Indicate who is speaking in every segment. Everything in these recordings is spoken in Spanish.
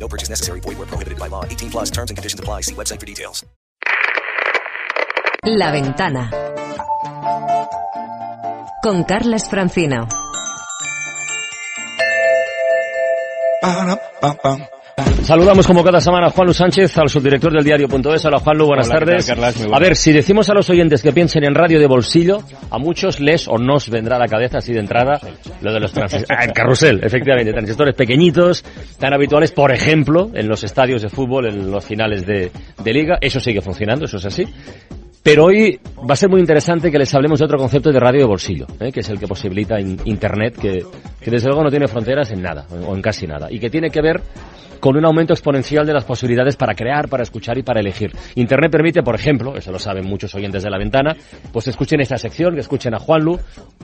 Speaker 1: No purchase necessary. Void where prohibited by law. 18 plus terms and conditions apply. See website for details.
Speaker 2: La Ventana con Carlas Francino.
Speaker 3: Saludamos como cada semana a Juan Luis Sánchez, al subdirector del diario.es. Hola Juan Luis, buenas
Speaker 4: Hola, ¿qué tal,
Speaker 3: tardes.
Speaker 4: Carlas?
Speaker 3: A ver, si decimos a los oyentes que piensen en radio de bolsillo, a muchos les o nos vendrá a la cabeza así de entrada lo de los transistores. Ah, el carrusel, efectivamente, transistores pequeñitos, tan habituales, por ejemplo, en los estadios de fútbol, en los finales de, de liga. Eso sigue funcionando, eso es así. Pero hoy va a ser muy interesante que les hablemos de otro concepto de radio de bolsillo, ¿eh? que es el que posibilita in- Internet, que, que desde luego no tiene fronteras en nada, o en casi nada, y que tiene que ver con un aumento exponencial de las posibilidades para crear, para escuchar y para elegir. Internet permite, por ejemplo, eso lo saben muchos oyentes de la ventana, pues escuchen esta sección, que escuchen a Juanlu,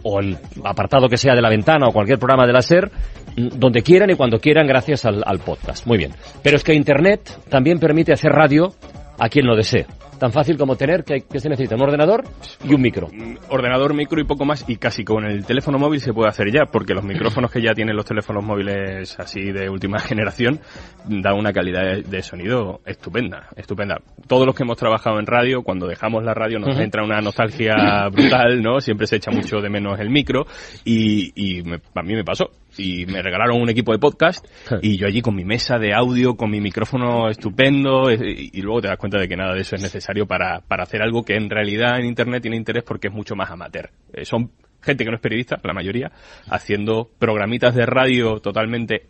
Speaker 3: o el apartado que sea de la ventana, o cualquier programa de la SER, mm, donde quieran y cuando quieran gracias al, al podcast. Muy bien. Pero es que Internet también permite hacer radio a quien lo desee. Tan fácil como tener que, que se necesita un ordenador y un micro.
Speaker 4: ordenador, micro y poco más, y casi con el teléfono móvil se puede hacer ya, porque los micrófonos que ya tienen los teléfonos móviles así de última generación dan una calidad de, de sonido estupenda, estupenda. Todos los que hemos trabajado en radio, cuando dejamos la radio nos entra una nostalgia brutal, ¿no? Siempre se echa mucho de menos el micro, y, y me- a mí me pasó. Y me regalaron un equipo de podcast, y yo allí con mi mesa de audio, con mi micrófono estupendo, y, y luego te das cuenta de que nada de eso es necesario para, para hacer algo que en realidad en Internet tiene interés porque es mucho más amateur. Eh, son gente que no es periodista, la mayoría, haciendo programitas de radio totalmente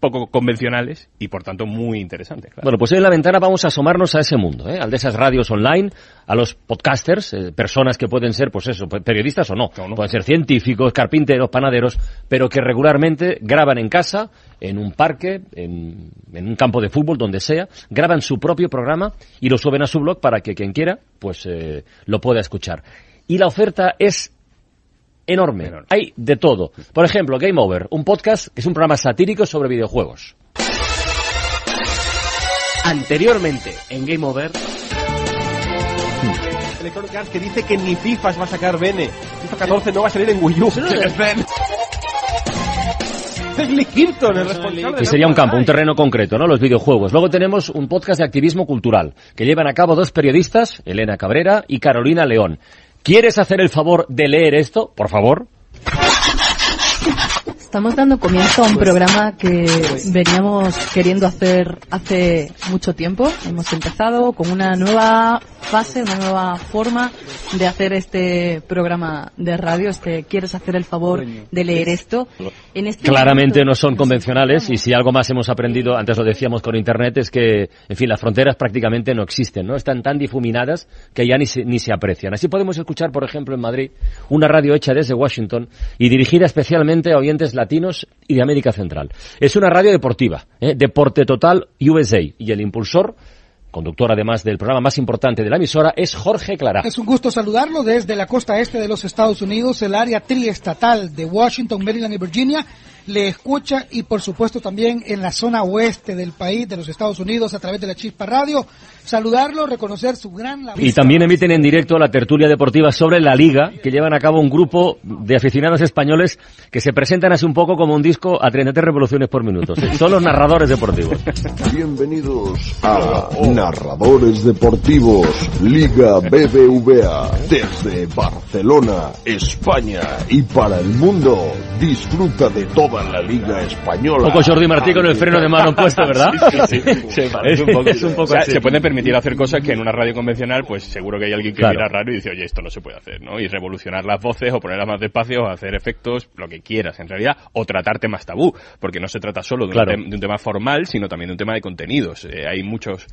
Speaker 4: poco convencionales y por tanto muy interesantes. claro.
Speaker 3: Bueno, pues hoy en la ventana vamos a asomarnos a ese mundo, ¿eh? al de esas radios online, a los podcasters, eh, personas que pueden ser, pues eso, pe- periodistas o no.
Speaker 4: No, no.
Speaker 3: pueden ser científicos, carpinteros, panaderos, pero que regularmente graban en casa, en un parque, en, en un campo de fútbol, donde sea, graban su propio programa y lo suben a su blog para que quien quiera, pues eh, lo pueda escuchar. Y la oferta es enorme.
Speaker 4: Enorme.
Speaker 3: Hay de todo. Por ejemplo, Game Over, un podcast que es un programa satírico sobre videojuegos.
Speaker 5: Anteriormente, en Game Over,
Speaker 6: Electronic Arts que dice que ni FIFA va a sacar Bene. FIFA 14 no va a salir en Wii U. Es Lee Kirton, el responsable de
Speaker 3: sería un campo, un terreno concreto, ¿no? Los videojuegos. Luego tenemos un podcast de activismo cultural que llevan a cabo dos periodistas, Elena Cabrera y Carolina León. ¿Quieres hacer el favor de leer esto? Por favor.
Speaker 7: Estamos dando comienzo a un programa que veníamos queriendo hacer hace mucho tiempo. Hemos empezado con una nueva fase, una nueva forma de hacer este programa de radio. Este, ¿quieres hacer el favor de leer esto? En este
Speaker 3: Claramente
Speaker 7: momento
Speaker 3: no son convencionales y si algo más hemos aprendido, antes lo decíamos con Internet, es que, en fin, las fronteras prácticamente no existen, ¿no? Están tan difuminadas que ya ni se, ni se aprecian. Así podemos escuchar, por ejemplo, en Madrid, una radio hecha desde Washington y dirigida especialmente a oyentes latinos y de América Central. Es una radio deportiva, ¿eh? Deporte Total USA y el impulsor, conductor además del programa más importante de la emisora, es Jorge Clara.
Speaker 8: Es un gusto saludarlo desde la costa este de los Estados Unidos, el área triestatal de Washington, Maryland y Virginia. Le escucha y por supuesto también en la zona oeste del país, de los Estados Unidos, a través de la Chispa Radio. Saludarlo, reconocer su gran labor.
Speaker 3: Y también emiten en directo la tertulia deportiva sobre la Liga, que llevan a cabo un grupo de aficionados españoles que se presentan así un poco como un disco a 33 revoluciones por minuto. Son los narradores deportivos.
Speaker 9: Bienvenidos a Narradores Deportivos Liga BBVA desde Barcelona, España y para el mundo. Disfruta de toda la Liga Española.
Speaker 3: Un poco Jordi Martí con el freno de mano puesto, ¿verdad?
Speaker 4: Sí, se parece un poco.
Speaker 3: Es un poco
Speaker 4: O sea,
Speaker 3: así.
Speaker 4: se pueden permitir hacer cosas que en una radio convencional, pues seguro que hay alguien que
Speaker 3: Claro.
Speaker 4: mira raro y dice, oye, esto no se puede hacer, ¿no? Y revolucionar las voces o ponerlas más despacio o hacer efectos, lo que quieras, en realidad, o tratar temas tabú, porque no se trata solo de,
Speaker 3: Claro.
Speaker 4: un, de un tema formal, sino también de un tema de contenidos. Eh, hay muchos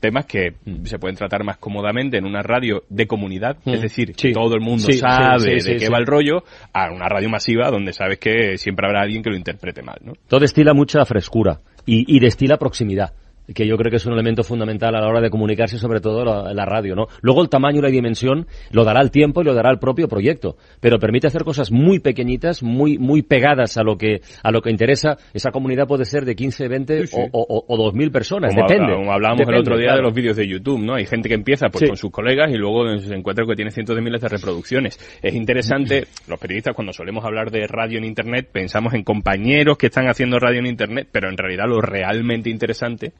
Speaker 4: temas que mm, se pueden tratar más cómodamente en una radio de comunidad,
Speaker 3: Mm.
Speaker 4: es decir,
Speaker 3: Sí.
Speaker 4: que todo el mundo
Speaker 3: Sí,
Speaker 4: sabe
Speaker 3: sí,
Speaker 4: de qué va el rollo, a una radio masiva donde sabes que siempre habrá alguien que lo interprete mal, ¿no?
Speaker 3: Todo destila mucha frescura y, y destila proximidad. Que yo creo que es un elemento fundamental a la hora de comunicarse, sobre todo la, la, radio, ¿no? Luego el tamaño y la dimensión lo dará el tiempo y lo dará el propio proyecto, pero permite hacer cosas muy pequeñitas, muy muy pegadas a lo que a lo que interesa. Esa comunidad puede ser de 15, 20
Speaker 4: Sí, sí.
Speaker 3: o, o, o 2.000 personas,
Speaker 4: Como
Speaker 3: depende.
Speaker 4: como hablábamos
Speaker 3: Depende,
Speaker 4: el otro día
Speaker 3: claro.
Speaker 4: de los vídeos de YouTube, ¿no? Hay gente que empieza pues,
Speaker 3: Sí.
Speaker 4: con sus colegas y luego se encuentra que tiene cientos de miles de reproducciones. Es interesante, los periodistas cuando solemos hablar de radio en Internet pensamos en compañeros que están haciendo radio en Internet, pero en realidad lo realmente interesante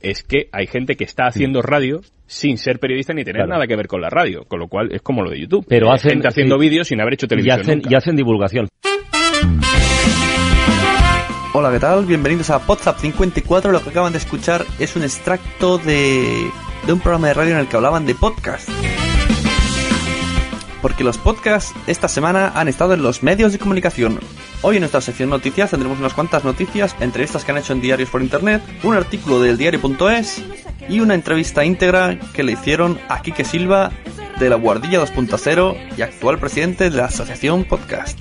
Speaker 4: es que hay gente que está haciendo radio sin ser periodista ni tener
Speaker 3: Claro.
Speaker 4: nada que ver con la radio, con lo cual es como lo de YouTube.
Speaker 3: Pero
Speaker 4: Eh,
Speaker 3: hacen-
Speaker 4: gente haciendo
Speaker 3: sí.
Speaker 4: vídeos sin haber hecho
Speaker 3: y
Speaker 4: televisión
Speaker 3: hacen,
Speaker 4: nunca.
Speaker 3: y hacen divulgación.
Speaker 10: Hola, ¿qué tal? Bienvenidos a WhatsApp 54. Lo que acaban de escuchar es un extracto de, de un programa de radio en el que hablaban de podcast. Porque los podcasts esta semana han estado en los medios de comunicación. Hoy en nuestra sección noticias tendremos unas cuantas noticias, entre estas que han hecho en diarios por internet, un artículo del diario.es y una entrevista íntegra que le hicieron a Quique Silva de la Guardilla 2.0 y actual presidente de la Asociación Podcast.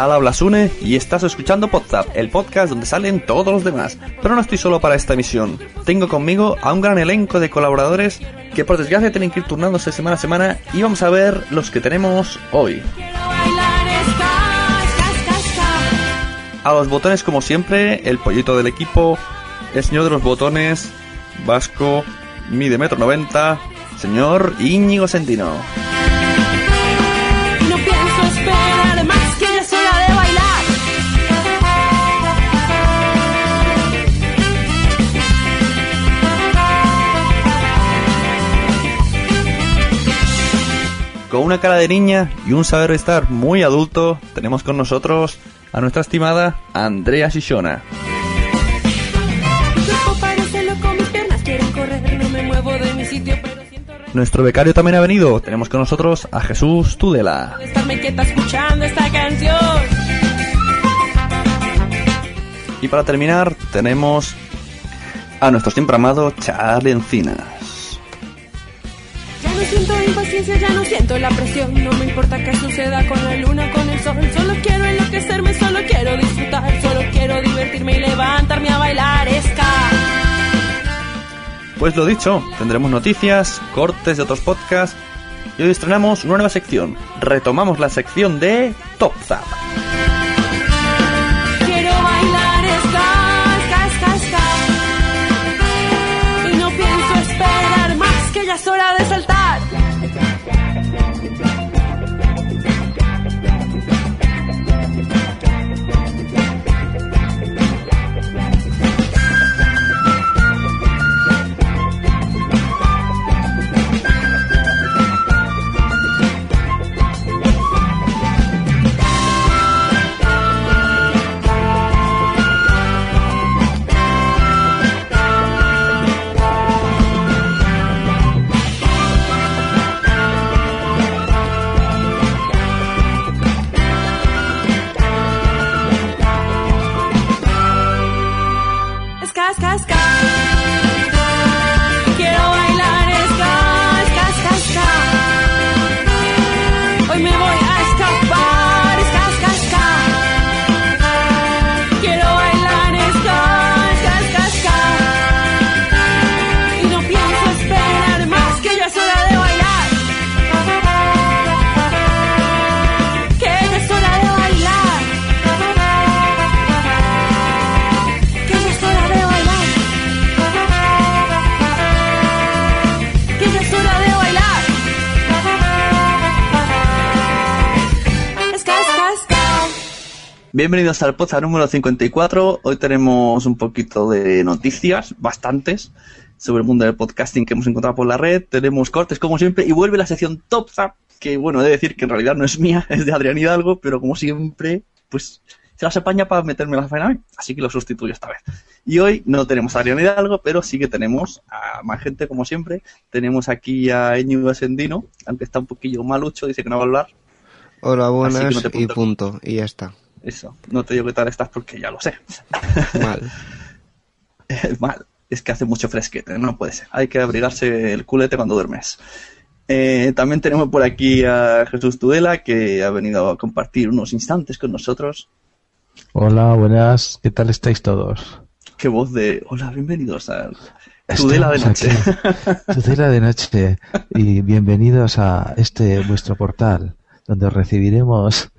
Speaker 10: Al habla y estás escuchando Podzap, el podcast donde salen todos los demás. Pero no estoy solo para esta emisión. Tengo conmigo a un gran elenco de colaboradores que por desgracia tienen que ir turnándose semana a semana y vamos a ver los que tenemos hoy. A los botones como siempre, el pollito del equipo, el señor de los botones, Vasco, mide metro noventa, señor Íñigo Sentino. Con una cara de niña y un saber estar muy adulto, tenemos con nosotros a nuestra estimada Andrea Shishona. Nuestro becario también ha venido. Tenemos con nosotros a Jesús Tudela. Y para terminar, tenemos a nuestro siempre amado Charlie Encinas.
Speaker 11: No siento impaciencia, ya no siento la presión. No me importa qué suceda con la luna con el sol. Solo quiero enloquecerme, solo quiero disfrutar. Solo quiero divertirme y levantarme a bailar ska.
Speaker 10: Pues lo dicho, tendremos noticias, cortes de otros podcasts y hoy estrenamos una nueva sección. Retomamos la sección de Top Zap. Bienvenidos al podcast número 54. Hoy tenemos un poquito de noticias, bastantes, sobre el mundo del podcasting que hemos encontrado por la red. Tenemos cortes como siempre y vuelve la sección Top Zap, que bueno, he de decir que en realidad no es mía, es de Adrián Hidalgo, pero como siempre, pues se las apaña para meterme la faena a mí, así que lo sustituyo esta vez. Y hoy no tenemos a Adrián Hidalgo, pero sí que tenemos a más gente como siempre. Tenemos aquí a Íñigo Sendino, aunque está un poquillo malucho, dice que no va a hablar.
Speaker 12: Hola, buenas
Speaker 10: no
Speaker 12: y punto. Y ya está.
Speaker 10: Eso, no te digo qué tal estás porque ya lo sé.
Speaker 12: Mal.
Speaker 10: Mal, es que hace mucho fresquete, no puede ser. Hay que abrigarse el culete cuando duermes. Eh, también tenemos por aquí a Jesús Tudela, que ha venido a compartir unos instantes con nosotros.
Speaker 13: Hola, buenas. ¿Qué tal estáis todos?
Speaker 10: Qué voz de... Hola, bienvenidos a Tudela de Noche.
Speaker 13: aquí. Tudela de noche. Y bienvenidos a este vuestro portal, donde os recibiremos.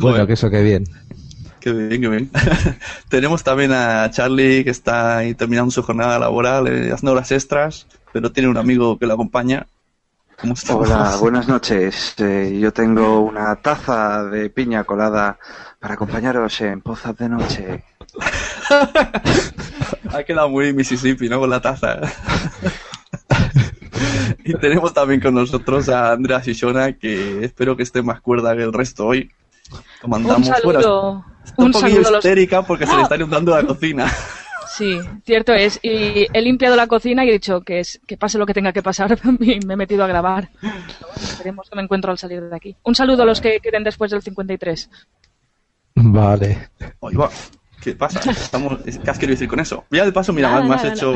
Speaker 13: Bueno, que eso que bien.
Speaker 10: Qué bien, qué bien. Tenemos también a Charlie, que está ahí terminando su jornada laboral, eh, haciendo horas extras, pero tiene un amigo que lo acompaña. ¿Cómo?
Speaker 14: Hola, buenas noches. Eh, yo tengo una taza de piña colada para acompañaros en Pozas de Noche.
Speaker 10: Ha quedado muy Mississippi, ¿no? Con la taza. Y tenemos también con nosotros a Andrea Shishona, que espero que esté más cuerda que el resto hoy. Lo mandamos
Speaker 15: Un
Speaker 10: fuera.
Speaker 15: saludo.
Speaker 10: Está un,
Speaker 15: Un
Speaker 10: poquillo
Speaker 15: saludo a los-
Speaker 10: histérica porque se le está inundando la cocina.
Speaker 15: Sí, cierto es. Y he limpiado la cocina y he dicho que, es, que pase lo que tenga que pasar y me he metido a grabar. Esperemos que me encuentro al salir de aquí. Un saludo a los que queden después del 53.
Speaker 13: Vale.
Speaker 10: Oye, va, ¿Qué pasa? Estamos, ¿Qué has querido decir con eso? Ya de paso, mira,
Speaker 15: Nada,
Speaker 10: me has
Speaker 15: nada,
Speaker 10: hecho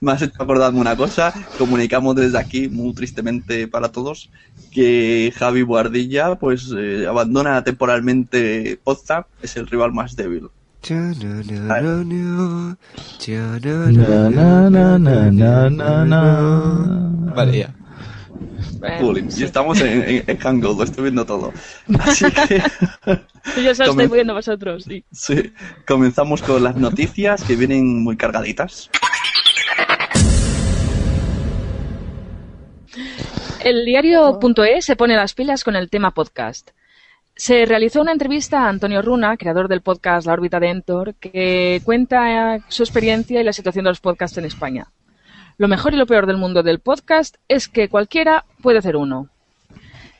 Speaker 10: me has hecho acordarme una cosa. Comunicamos desde aquí, muy tristemente para todos, que Javi Guardilla pues eh, abandona temporalmente Potsdam, es el rival más débil.
Speaker 13: Na, na,
Speaker 10: ya. Jolín, Y estamos en, en, en Hangout, lo estoy viendo todo. Así que
Speaker 15: Yo estoy
Speaker 10: Comen-
Speaker 15: viendo vosotros. sí.
Speaker 10: sí, comenzamos con las noticias que vienen muy cargaditas.
Speaker 15: El diario.es se pone las pilas con el tema podcast. Se realizó una entrevista a Antonio Runa, creador del podcast La órbita de Entor, que cuenta su experiencia y la situación de los podcasts en España. Lo mejor y lo peor del mundo del podcast es que cualquiera puede hacer uno.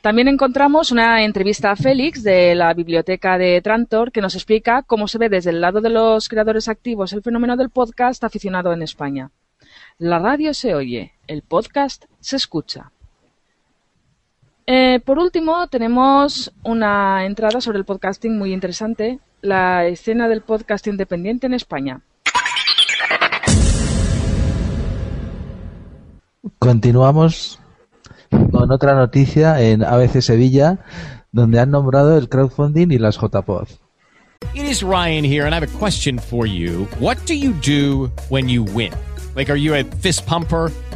Speaker 15: También encontramos una entrevista a Félix de la biblioteca de Trantor que nos explica cómo se ve desde el lado de los creadores activos el fenómeno del podcast aficionado en España. La radio se oye, el podcast se escucha. Eh, por último, tenemos una entrada sobre el podcasting muy interesante, la escena del podcast independiente en España.
Speaker 13: Continuamos con otra noticia en ABC Sevilla, donde han nombrado el crowdfunding y las JPod.
Speaker 16: It is Ryan here, and I have a question for you. What do you do when you win? Like, are you a fist pumper?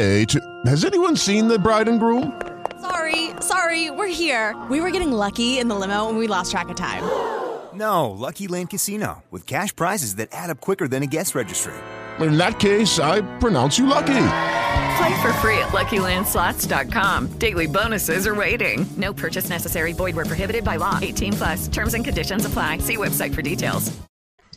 Speaker 17: to. Has anyone seen the bride and groom?
Speaker 18: Sorry, sorry, we're here. We were getting lucky in the limo and we lost track of time.
Speaker 19: No, Lucky Land Casino, with cash prizes that add up quicker than a guest registry.
Speaker 17: In that case, I pronounce you lucky.
Speaker 20: Play for free at LuckyLandSlots.com. Daily bonuses are waiting. No purchase necessary. Void were prohibited by law. 18 plus. Terms and conditions apply. See website for details.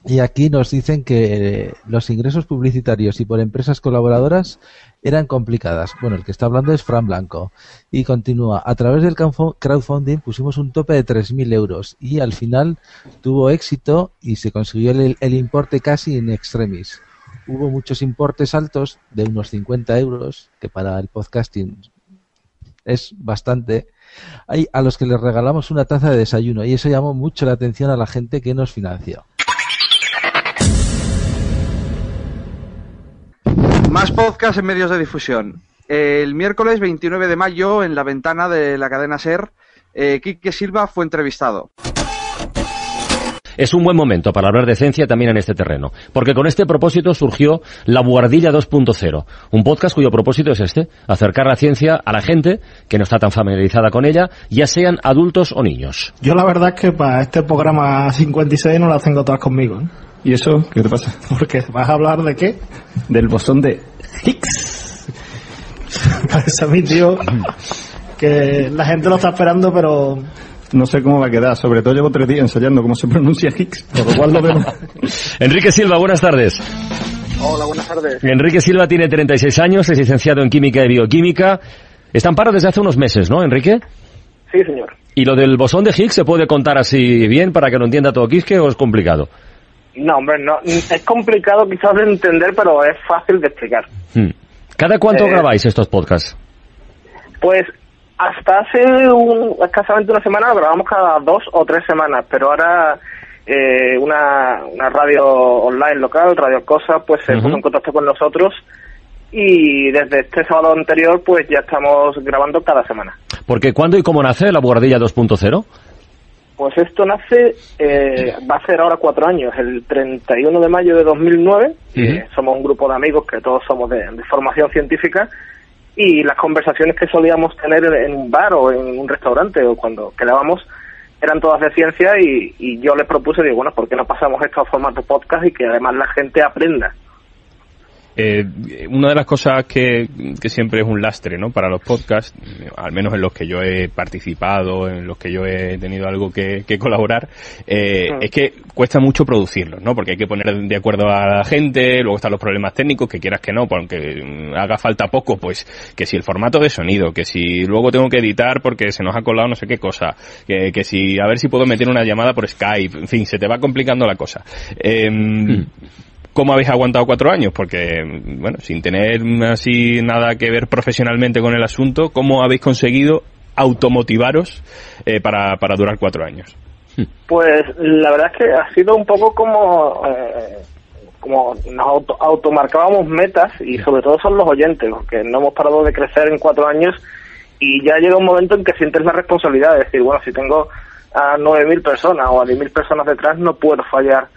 Speaker 13: Y aquí nos dicen que eh, los ingresos publicitarios y por empresas colaboradoras eran complicadas. Bueno, el que está hablando es Fran Blanco. Y continúa, a través del crowdfunding pusimos un tope de 3.000 euros y al final tuvo éxito y se consiguió el, importe casi in extremis. Hubo muchos importes altos de unos 50 euros, que para el podcasting es bastante, a los que les regalamos una taza de desayuno y eso llamó mucho la atención a la gente que nos financió.
Speaker 14: Más podcast en medios de difusión. El miércoles 29 de mayo, en la ventana de la cadena SER, eh, Quique Silva fue entrevistado.
Speaker 3: Es un buen momento para hablar de ciencia también en este terreno, porque con este propósito surgió La Buhardilla 2.0, un podcast cuyo propósito es este, acercar la ciencia a la gente que no está tan familiarizada con ella, ya sean adultos o niños.
Speaker 21: Yo la verdad es que para este programa 56 no las tengo todas conmigo. ¿eh? ¿Y eso qué te pasa? Porque vas a hablar de qué? Del bosón de Higgs. Parece a mí, tío, que la gente lo está esperando, pero no sé cómo va a quedar. Sobre todo llevo tres días ensayando cómo se pronuncia Higgs, por lo cual lo vemos.
Speaker 3: Enrique Silva, buenas tardes.
Speaker 22: Hola, buenas tardes.
Speaker 3: Enrique Silva tiene 36 años, es licenciado en Química y Bioquímica. Está en paro desde hace unos meses, ¿no, Enrique?
Speaker 22: Sí, señor.
Speaker 3: ¿Y lo del bosón de Higgs se puede contar así bien para que lo entienda todo Quisque o es complicado?
Speaker 22: No, hombre, no. Es complicado quizás de entender, pero es fácil de explicar.
Speaker 3: Hmm. ¿Cada cuánto
Speaker 22: Eh,
Speaker 3: grabáis estos podcasts?
Speaker 22: Pues hasta hace un, escasamente una semana grabamos cada dos o tres semanas, pero ahora eh, una, una radio online local, Radio Cosa, pues se
Speaker 3: Ujú.
Speaker 22: puso en contacto con nosotros y desde este sábado anterior pues ya estamos grabando cada semana.
Speaker 3: Porque ¿cuándo y cómo nace la Guardilla 2.0?
Speaker 22: Pues esto nace, eh, va a ser ahora cuatro años, el 31 de mayo de 2009. Eh, somos un grupo de amigos que todos somos de, de formación científica y las conversaciones que solíamos tener en, en un bar o en un restaurante o cuando quedábamos eran todas de ciencia y, y yo les propuse, digo, bueno, ¿por qué no pasamos esto a formato podcast y que además la gente aprenda?
Speaker 4: Eh, una de las cosas que, que siempre es un lastre ¿no? para los podcasts, al menos en los que yo he participado, en los que yo he tenido algo que, que colaborar, eh, es que cuesta mucho producirlos, ¿no? porque hay que poner de acuerdo a la gente, luego están los problemas técnicos, que quieras que no, porque mm, haga falta poco, pues que si el formato de sonido, que si luego tengo que editar porque se nos ha colado no sé qué cosa, que, que si a ver si puedo meter una llamada por Skype, en fin, se te va complicando la cosa. Em, ¿Cómo habéis aguantado cuatro años? Porque, bueno, sin tener así nada que ver profesionalmente con el asunto, ¿cómo habéis conseguido automotivaros eh, para, para durar cuatro años?
Speaker 22: Pues la verdad es que ha sido un poco como, eh, como nos auto, automarcábamos metas y sobre todo son los oyentes, porque no hemos parado de crecer en cuatro años y ya llega un momento en que sientes la responsabilidad de decir, bueno, si tengo a 9.000 personas o a 10.000 personas detrás, no puedo fallar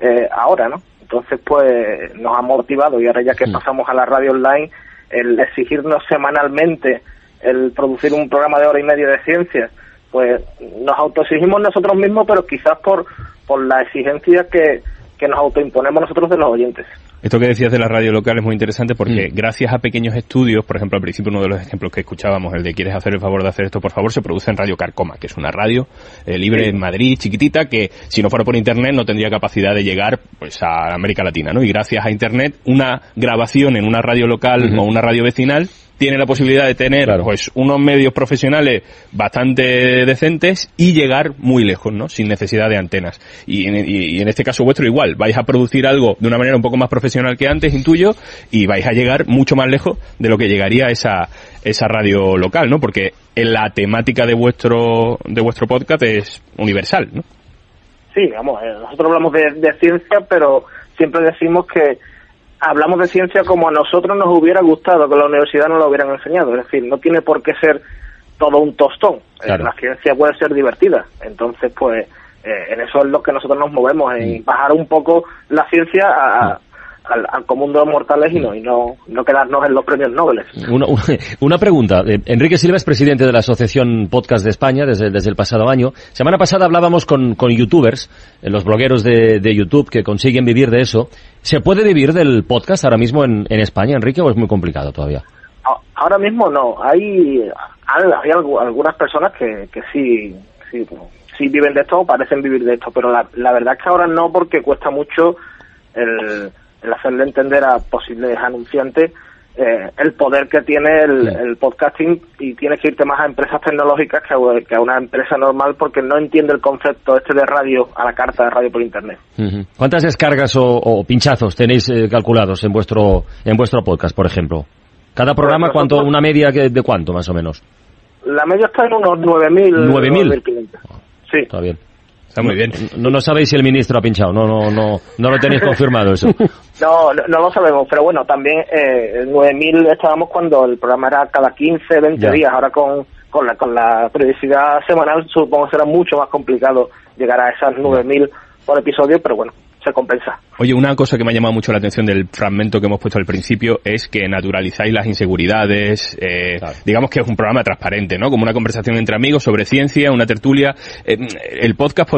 Speaker 22: eh, ahora, ¿no? Entonces, pues nos ha motivado y ahora ya que pasamos a la radio online, el exigirnos semanalmente el producir un programa de hora y media de ciencia, pues nos autoexigimos nosotros mismos, pero quizás por, por la exigencia que, que nos autoimponemos nosotros de los oyentes.
Speaker 4: Esto que decías de la radio local es muy interesante porque gracias a pequeños estudios, por ejemplo, al principio uno de los ejemplos que escuchábamos, el de quieres hacer el favor de hacer esto, por favor, se produce en Radio Carcoma, que es una radio eh, libre
Speaker 22: Sí.
Speaker 4: en Madrid, chiquitita, que si no fuera por internet no tendría capacidad de llegar pues a América Latina, ¿no? Y gracias a internet, una grabación en una radio local o una radio vecinal tiene la posibilidad de tener pues unos medios profesionales bastante decentes y llegar muy lejos, ¿no? Sin necesidad de antenas. Y en, y- y en este caso vuestro igual, vais a producir algo de una manera un poco más profesional que antes, intuyo, y vais a llegar mucho más lejos de lo que llegaría esa, esa radio local, ¿no? Porque en la temática de vuestro, de vuestro podcast es universal, ¿no?
Speaker 22: Sí, vamos, eh, nosotros hablamos de, de ciencia, pero siempre decimos que hablamos de ciencia como a nosotros nos hubiera gustado que la universidad nos lo hubieran enseñado. Es decir, no tiene por qué ser todo un tostón. Eh,
Speaker 3: Claro.
Speaker 22: La ciencia puede ser divertida. Entonces, pues, eh, en eso es lo que nosotros nos movemos, en bajar un poco la ciencia a- a- al, al común de los mortales y no, y no, no quedarnos en los premios Nobel.
Speaker 3: Una, pregunta. Eh, Enrique Silva es presidente de la Asociación Podcast de España desde, desde el pasado año. Semana pasada hablábamos con, con youtubers, eh, los blogueros de, de YouTube que consiguen vivir de eso. ¿Se puede vivir del podcast ahora mismo en, en España, Enrique, o es muy complicado todavía?
Speaker 22: Ahora mismo no. Hay, hay, hay algu- algunas personas que, que sí, sí, sí viven de esto o parecen vivir de esto, pero la, la verdad es que ahora no porque cuesta mucho el, el hacerle entender a posibles anunciantes eh, el poder que tiene el, el podcasting y tienes que irte más a empresas tecnológicas que a, que a una empresa normal porque no entiende el concepto este de radio a la carta de radio por internet.
Speaker 3: ¿Cuántas descargas o, o pinchazos tenéis eh, calculados en vuestro en vuestro podcast, por ejemplo? Cada programa, cuánto, una media de cuánto, más o menos?
Speaker 22: La media está en unos 9.000.
Speaker 3: 9.000.
Speaker 22: 9.500. Sí.
Speaker 3: Está bien.
Speaker 4: Está muy bien.
Speaker 3: No, no sabéis si el ministro ha pinchado, no, no, no, no lo tenéis confirmado eso.
Speaker 22: No, no, no lo sabemos, pero bueno, también eh, 9.000 estábamos cuando el programa era cada 15, 20
Speaker 3: Ya.
Speaker 22: días. Ahora con, con, la, con la periodicidad semanal supongo que será mucho más complicado llegar a esas 9.000 por episodio, pero bueno, se compensa.
Speaker 4: Oye, una cosa que me ha llamado mucho la atención del fragmento que hemos puesto al principio es que naturalizáis las inseguridades, eh, digamos que es un programa transparente, ¿no? Como una conversación entre amigos sobre ciencia, una tertulia. Eh, el podcast,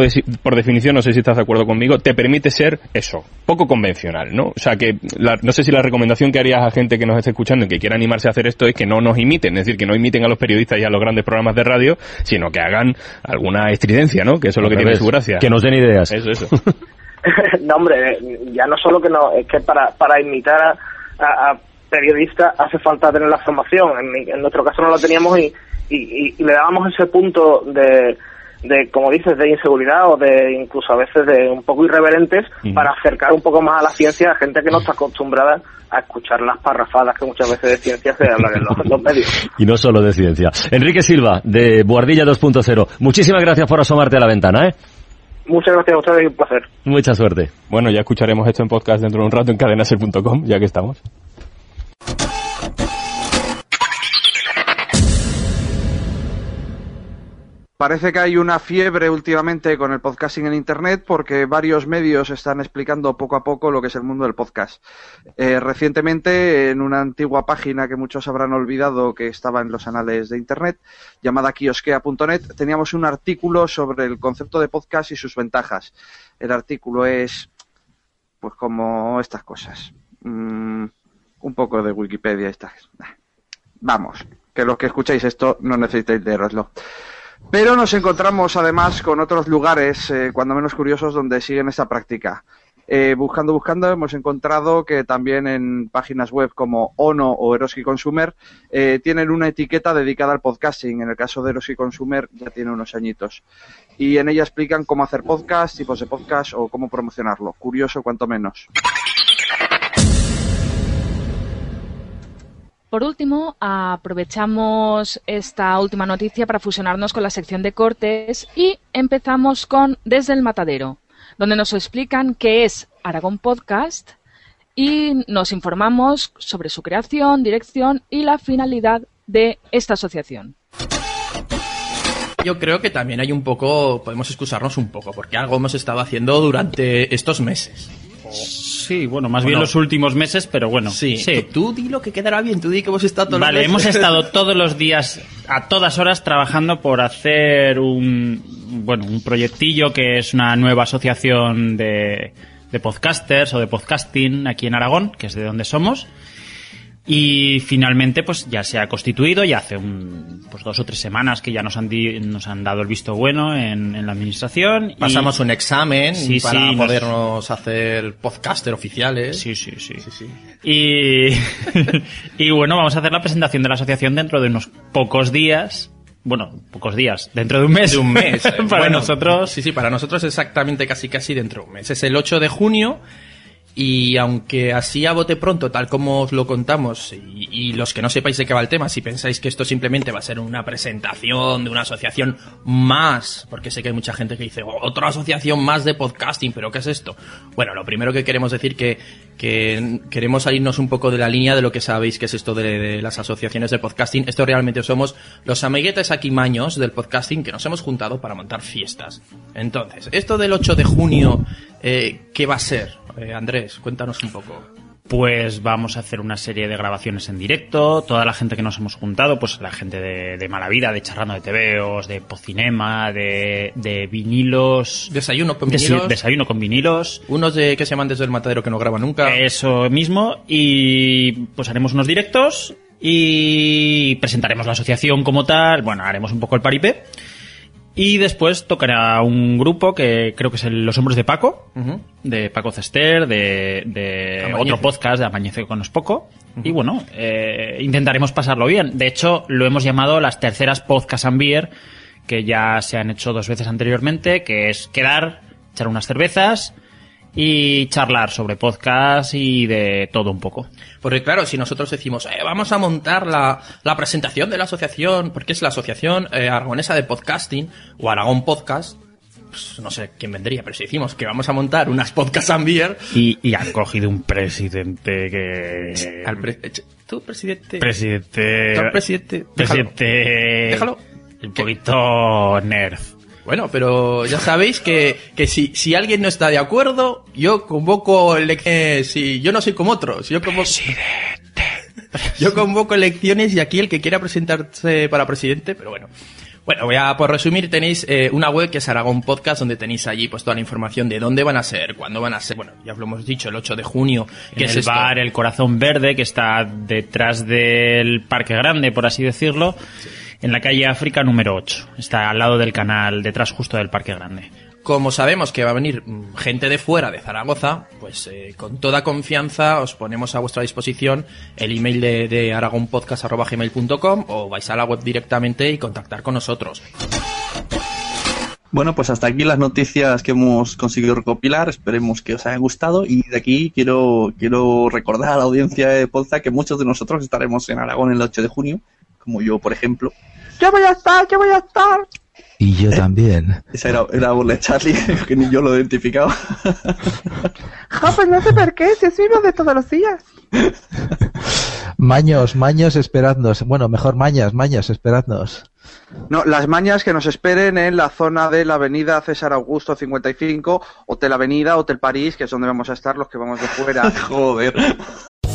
Speaker 4: por, definición, no sé si estás de acuerdo conmigo, te permite ser eso, poco convencional, ¿no? O sea, que la- no sé si la recomendación que harías a gente que nos esté escuchando y que quiera animarse a hacer esto es que no nos imiten, es decir, que no imiten a los periodistas y a los grandes programas de radio, sino que hagan alguna estridencia, ¿no? Que eso es lo que tiene su gracia.
Speaker 3: que nos den ideas.
Speaker 4: Eso, eso.
Speaker 22: no, hombre, ya no solo que no, es que para, para imitar a, a- a periodistas hace falta tener la formación. En, mi- en nuestro caso no lo teníamos y, y, y- y le dábamos ese punto de, de, como dices, de inseguridad o de incluso a veces de un poco irreverentes para acercar un poco más a la ciencia a gente que no está acostumbrada a escuchar las parrafadas que muchas veces de ciencia se hablan en los, en los medios.
Speaker 3: Y no solo de ciencia. Enrique Silva, de Buardilla 2.0. Muchísimas gracias por asomarte a la ventana, ¿eh?
Speaker 22: Muchas gracias a ustedes y un placer.
Speaker 3: Mucha suerte.
Speaker 4: Bueno, ya escucharemos esto en podcast dentro de un rato en cadenaser.com, ya que estamos.
Speaker 14: Parece que hay una fiebre últimamente con el podcasting en Internet porque varios medios están explicando poco a poco lo que es el mundo del podcast. Eh, recientemente, en una antigua página que muchos habrán olvidado que estaba en los anales de Internet, llamada kiosquea.net, teníamos un artículo sobre el concepto de podcast y sus ventajas. El artículo es, pues como estas cosas. Mm, un poco de Wikipedia. Estas. Vamos, que los que escucháis esto no necesitáis leeroslo. Pero nos encontramos además con otros lugares, eh, cuando menos curiosos, donde siguen esta práctica. Eh, buscando, buscando, hemos encontrado que también en páginas web como Ono o Eroski Consumer eh, tienen una etiqueta dedicada al podcasting. En el caso de Eroski Consumer ya tiene unos añitos. Y en ella explican cómo hacer podcast, tipos de podcast o cómo promocionarlo. Curioso, cuanto menos.
Speaker 15: Por último, aprovechamos esta última noticia para fusionarnos con la sección de cortes y empezamos con Desde el Matadero, donde nos explican qué es Aragón Podcast y nos informamos sobre su creación, dirección y la finalidad de esta asociación.
Speaker 23: Yo creo que también hay un poco, podemos excusarnos un poco, porque algo hemos estado haciendo durante estos meses.
Speaker 24: Sí, bueno, más
Speaker 23: ¿O
Speaker 24: bien los últimos meses, pero bueno.
Speaker 23: Sí, Tú, tú di lo que quedará bien, tú di que hemos estado todos los
Speaker 24: Vale,
Speaker 23: meses.
Speaker 24: hemos estado todos los días, a todas horas, trabajando por hacer un, bueno, un proyectillo que es una nueva asociación de, de podcasters o de podcasting aquí en Aragón, que es de donde somos. Y finalmente, pues ya se ha constituido, ya hace un, pues dos o tres semanas que ya nos han, di- nos han dado el visto bueno en, en la administración. y-
Speaker 23: Pasamos un examen
Speaker 24: Sí,
Speaker 23: para
Speaker 24: sí, nos-
Speaker 23: podernos hacer podcaster oficiales.
Speaker 24: Sí, sí, sí. Y, y bueno, vamos a hacer la presentación de la asociación dentro de unos pocos días. Bueno, pocos días, dentro de un mes.
Speaker 23: De un mes.
Speaker 24: para
Speaker 23: Bueno,
Speaker 24: nosotros.
Speaker 23: Sí, sí, para nosotros exactamente casi casi dentro de un mes. Es el 8 de junio y aunque así a bote pronto, tal como os lo contamos, y, los que no sepáis de qué va el tema, si pensáis que esto simplemente va a ser una presentación de una asociación más, porque sé que hay mucha gente que dice, "Oh, otra asociación más de podcasting, pero ¿qué es esto? Bueno, lo primero que queremos decir que, que queremos salirnos un poco de la línea de lo que sabéis que es esto de, de las asociaciones de podcasting. Esto realmente somos los amiguetes aquí maños del podcasting que nos hemos juntado para montar fiestas. Entonces, esto del 8 de junio, eh, ¿qué va a ser? Eh, Andrés, cuéntanos un poco.
Speaker 24: Pues vamos a hacer una serie de grabaciones en directo. Toda la gente que nos hemos juntado, pues la gente de, de Mala Vida, de Charrando de TVOs, de Pocinema, de, de vinilos.
Speaker 23: Desayuno con vinilos.
Speaker 24: desayuno con vinilos.
Speaker 23: Unos de que se llaman desde el matadero que no graban nunca.
Speaker 24: Eso mismo. Y pues haremos unos directos y presentaremos la asociación como tal. Bueno, haremos un poco el paripé. Y después tocará un grupo que creo que es el Los Hombres de Paco, de Paco Cester, de, de otro podcast de Amañece con Poco. Y bueno, eh, intentaremos pasarlo bien. De hecho, lo hemos llamado las terceras podcast and beer, que ya se han hecho dos veces anteriormente, que es quedar, echar unas cervezas y charlar sobre podcast y de todo un poco.
Speaker 23: Porque claro, si nosotros decimos, eh, vamos a montar la, la presentación de la asociación, porque es la Asociación eh, Aragonesa de Podcasting, o Aragón Podcast, pues no sé quién vendría, pero si decimos que vamos a montar unas podcast and beer...
Speaker 24: Y, y han cogido un presidente que...
Speaker 23: Al pre- tú, presidente...
Speaker 24: Presidente...
Speaker 23: Tú, presidente...
Speaker 24: Presidente...
Speaker 23: Déjalo.
Speaker 24: Un poquito nerd.
Speaker 23: Bueno, pero ya sabéis que, que si, si alguien no está de acuerdo, yo convoco eh, si yo no soy como otros, yo convoco yo convoco elecciones y aquí el que quiera presentarse para presidente, pero bueno. Bueno, voy a por resumir, tenéis eh, una web que es Aragón Podcast, donde tenéis allí pues toda la información de dónde van a ser, cuándo van a ser, bueno, ya lo hemos dicho, el 8 de junio,
Speaker 24: En
Speaker 23: que es
Speaker 24: el
Speaker 23: esto?
Speaker 24: bar El Corazón Verde, que está detrás del Parque Grande, por así decirlo. En la calle África número 8. Está al lado del canal, detrás justo del Parque Grande.
Speaker 23: Como sabemos que va a venir mm, gente de fuera de Zaragoza, pues eh, con toda confianza os ponemos a vuestra disposición el email de, de aragonpodcast.gmail.com o vais a la web directamente y contactar con nosotros.
Speaker 10: Bueno, pues hasta aquí las noticias que hemos conseguido recopilar. Esperemos que os haya gustado. Y de aquí quiero, quiero recordar a la audiencia de Polza que muchos de nosotros estaremos en Aragón el 8 de junio, como yo, por ejemplo.
Speaker 8: Yo voy a estar, yo voy a estar.
Speaker 13: Y yo también.
Speaker 10: Esa era, era burla de Charlie, que ni yo lo identificaba.
Speaker 8: Ja, pues no sé por qué, si es de todos los días.
Speaker 13: Maños, maños, esperadnos. Bueno, mejor mañas, mañas, esperadnos.
Speaker 14: No, las mañas que nos esperen en la zona de la avenida César Augusto 55, Hotel Avenida, Hotel París, que es donde vamos a estar los que vamos de fuera.
Speaker 10: Joder.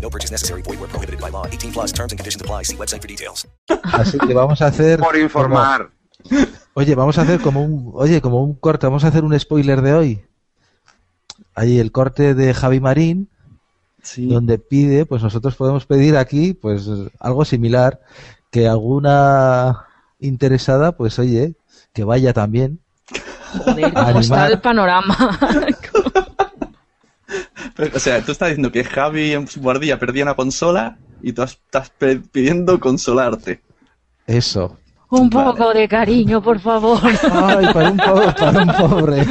Speaker 25: No purchase necessary. Void where prohibited by law. 18 plus terms and conditions apply. See website for details.
Speaker 13: Así que vamos a hacer.
Speaker 14: Por informar.
Speaker 13: como- oye, vamos a hacer como un. Oye, como un corte. Vamos a hacer un spoiler de hoy. Ahí el corte de Javi Marín. Donde pide, pues nosotros podemos pedir aquí, pues algo similar. Que alguna interesada, pues oye, que vaya también.
Speaker 15: Joder, cómo
Speaker 13: Animar.
Speaker 15: está el panorama.
Speaker 10: Pero, O sea, tú estás diciendo que Javi en su guardia perdía una consola y tú estás pidiendo consolarte.
Speaker 13: Eso.
Speaker 15: Un poco de cariño, por favor.
Speaker 13: Ay, para un pobre, para un pobre.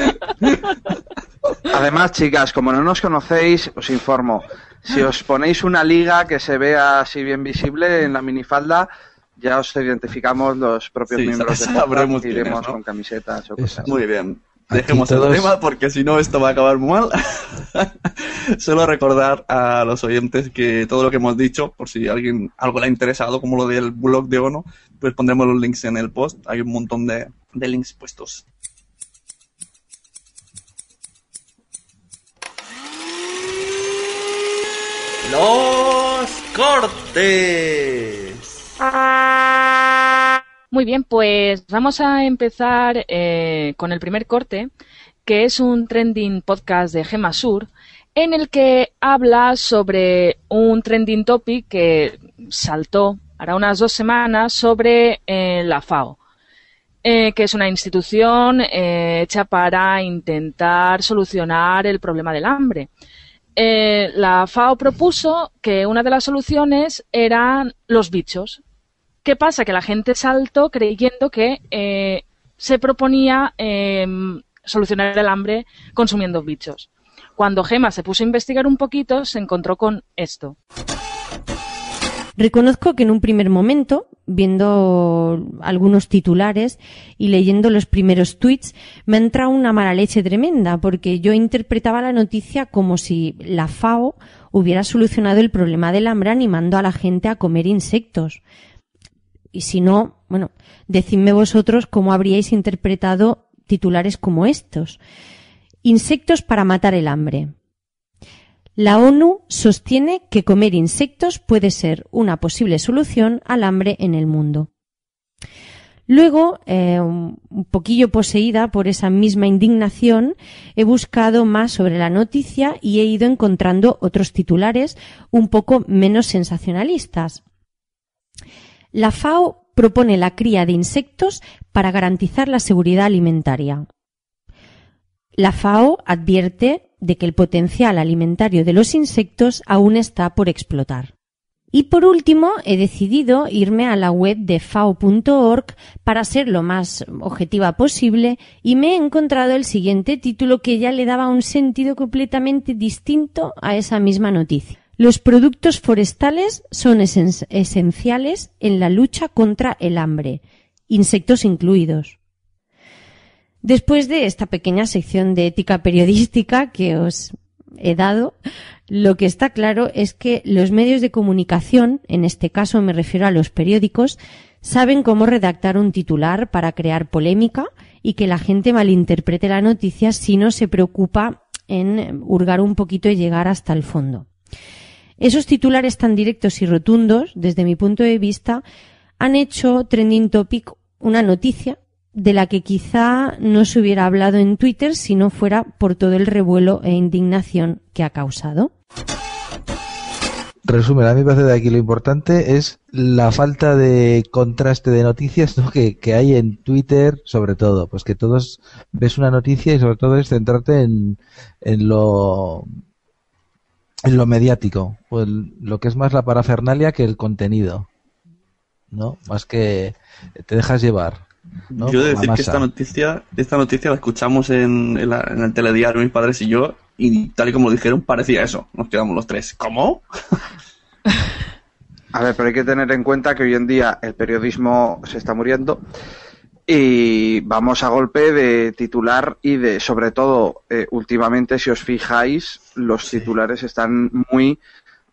Speaker 14: Además, chicas, como no nos conocéis, os informo. Si os ponéis una liga que se vea así bien visible en la minifalda, ya os identificamos los propios
Speaker 10: Sí,
Speaker 14: miembros de podcast y
Speaker 10: quiénes,
Speaker 14: iremos
Speaker 10: ¿no?
Speaker 14: con camisetas o cosas.
Speaker 10: Muy bien. Dejemos
Speaker 13: todos-
Speaker 10: el tema porque si no esto va a acabar muy mal. Solo recordar a los oyentes que todo lo que hemos dicho, por si alguien algo le ha interesado, como lo del blog de Ono, pues pondremos los links en el post. Hay un montón de, de links puestos.
Speaker 26: Los cortes.
Speaker 15: Muy bien, pues vamos a empezar eh, con el primer corte, que es un trending podcast de Gema Sur, en el que habla sobre un trending topic que saltó hará unas dos semanas sobre eh, la FAO, eh, que es una institución hecha para intentar solucionar el problema del hambre. La FAO propuso que una de las soluciones eran los bichos, ¿Qué pasa? Que la gente saltó creyendo que eh, se proponía eh, solucionar el hambre consumiendo bichos. Cuando Gema se puso a investigar un poquito, se encontró con esto.
Speaker 27: Reconozco que en un primer momento, viendo algunos titulares y leyendo los primeros tweets, me ha entrado una mala leche tremenda, porque yo interpretaba la noticia como si la FAO hubiera solucionado el problema del hambre animando a la gente a comer insectos. Y si no, bueno, decidme vosotros cómo habríais interpretado titulares como estos. Insectos para matar el hambre. La ONU sostiene que comer insectos puede ser una posible solución al hambre en el mundo. Luego, eh, un poquillo poseída por esa misma indignación, he buscado más sobre la noticia y he ido encontrando otros titulares un poco menos sensacionalistas. La FAO propone la cría de insectos para garantizar la seguridad alimentaria. La FAO advierte de que el potencial alimentario de los insectos aún está por explotar. Y por último, he decidido irme a la web de fao.org para ser lo más objetiva posible y me he encontrado el siguiente título que ya le daba un sentido completamente distinto a esa misma noticia. Los productos forestales son esen- esenciales en la lucha contra el hambre, insectos incluidos. Después de esta pequeña sección de ética periodística que os he dado, lo que está claro es que los medios de comunicación, en este caso me refiero a los periódicos, saben cómo redactar un titular para crear polémica y que la gente malinterprete la noticia si no se preocupa en hurgar un poquito y llegar hasta el fondo. Esos titulares tan directos y rotundos, desde mi punto de vista, han hecho trending topic una noticia de la que quizá no se hubiera hablado en Twitter si no fuera por todo el revuelo e indignación que ha causado.
Speaker 13: Resumen, a mí me parece de aquí lo importante es la falta de contraste de noticias ¿no? que, que hay en Twitter, sobre todo. Pues que todos ves una noticia y sobre todo es centrarte en, en lo en lo mediático, pues lo que es más la parafernalia que el contenido, ¿no? Más que te dejas llevar. ¿no?
Speaker 10: Yo he de decir que esta noticia, esta noticia la escuchamos en, en la- en el telediario mis padres y yo, y tal y como lo dijeron, parecía eso. Nos quedamos los tres. ¿Cómo?
Speaker 14: A ver, pero hay que tener en cuenta que hoy en día el periodismo se está muriendo y vamos a golpe de titular y de, sobre todo, eh, últimamente, si os fijáis, los titulares están muy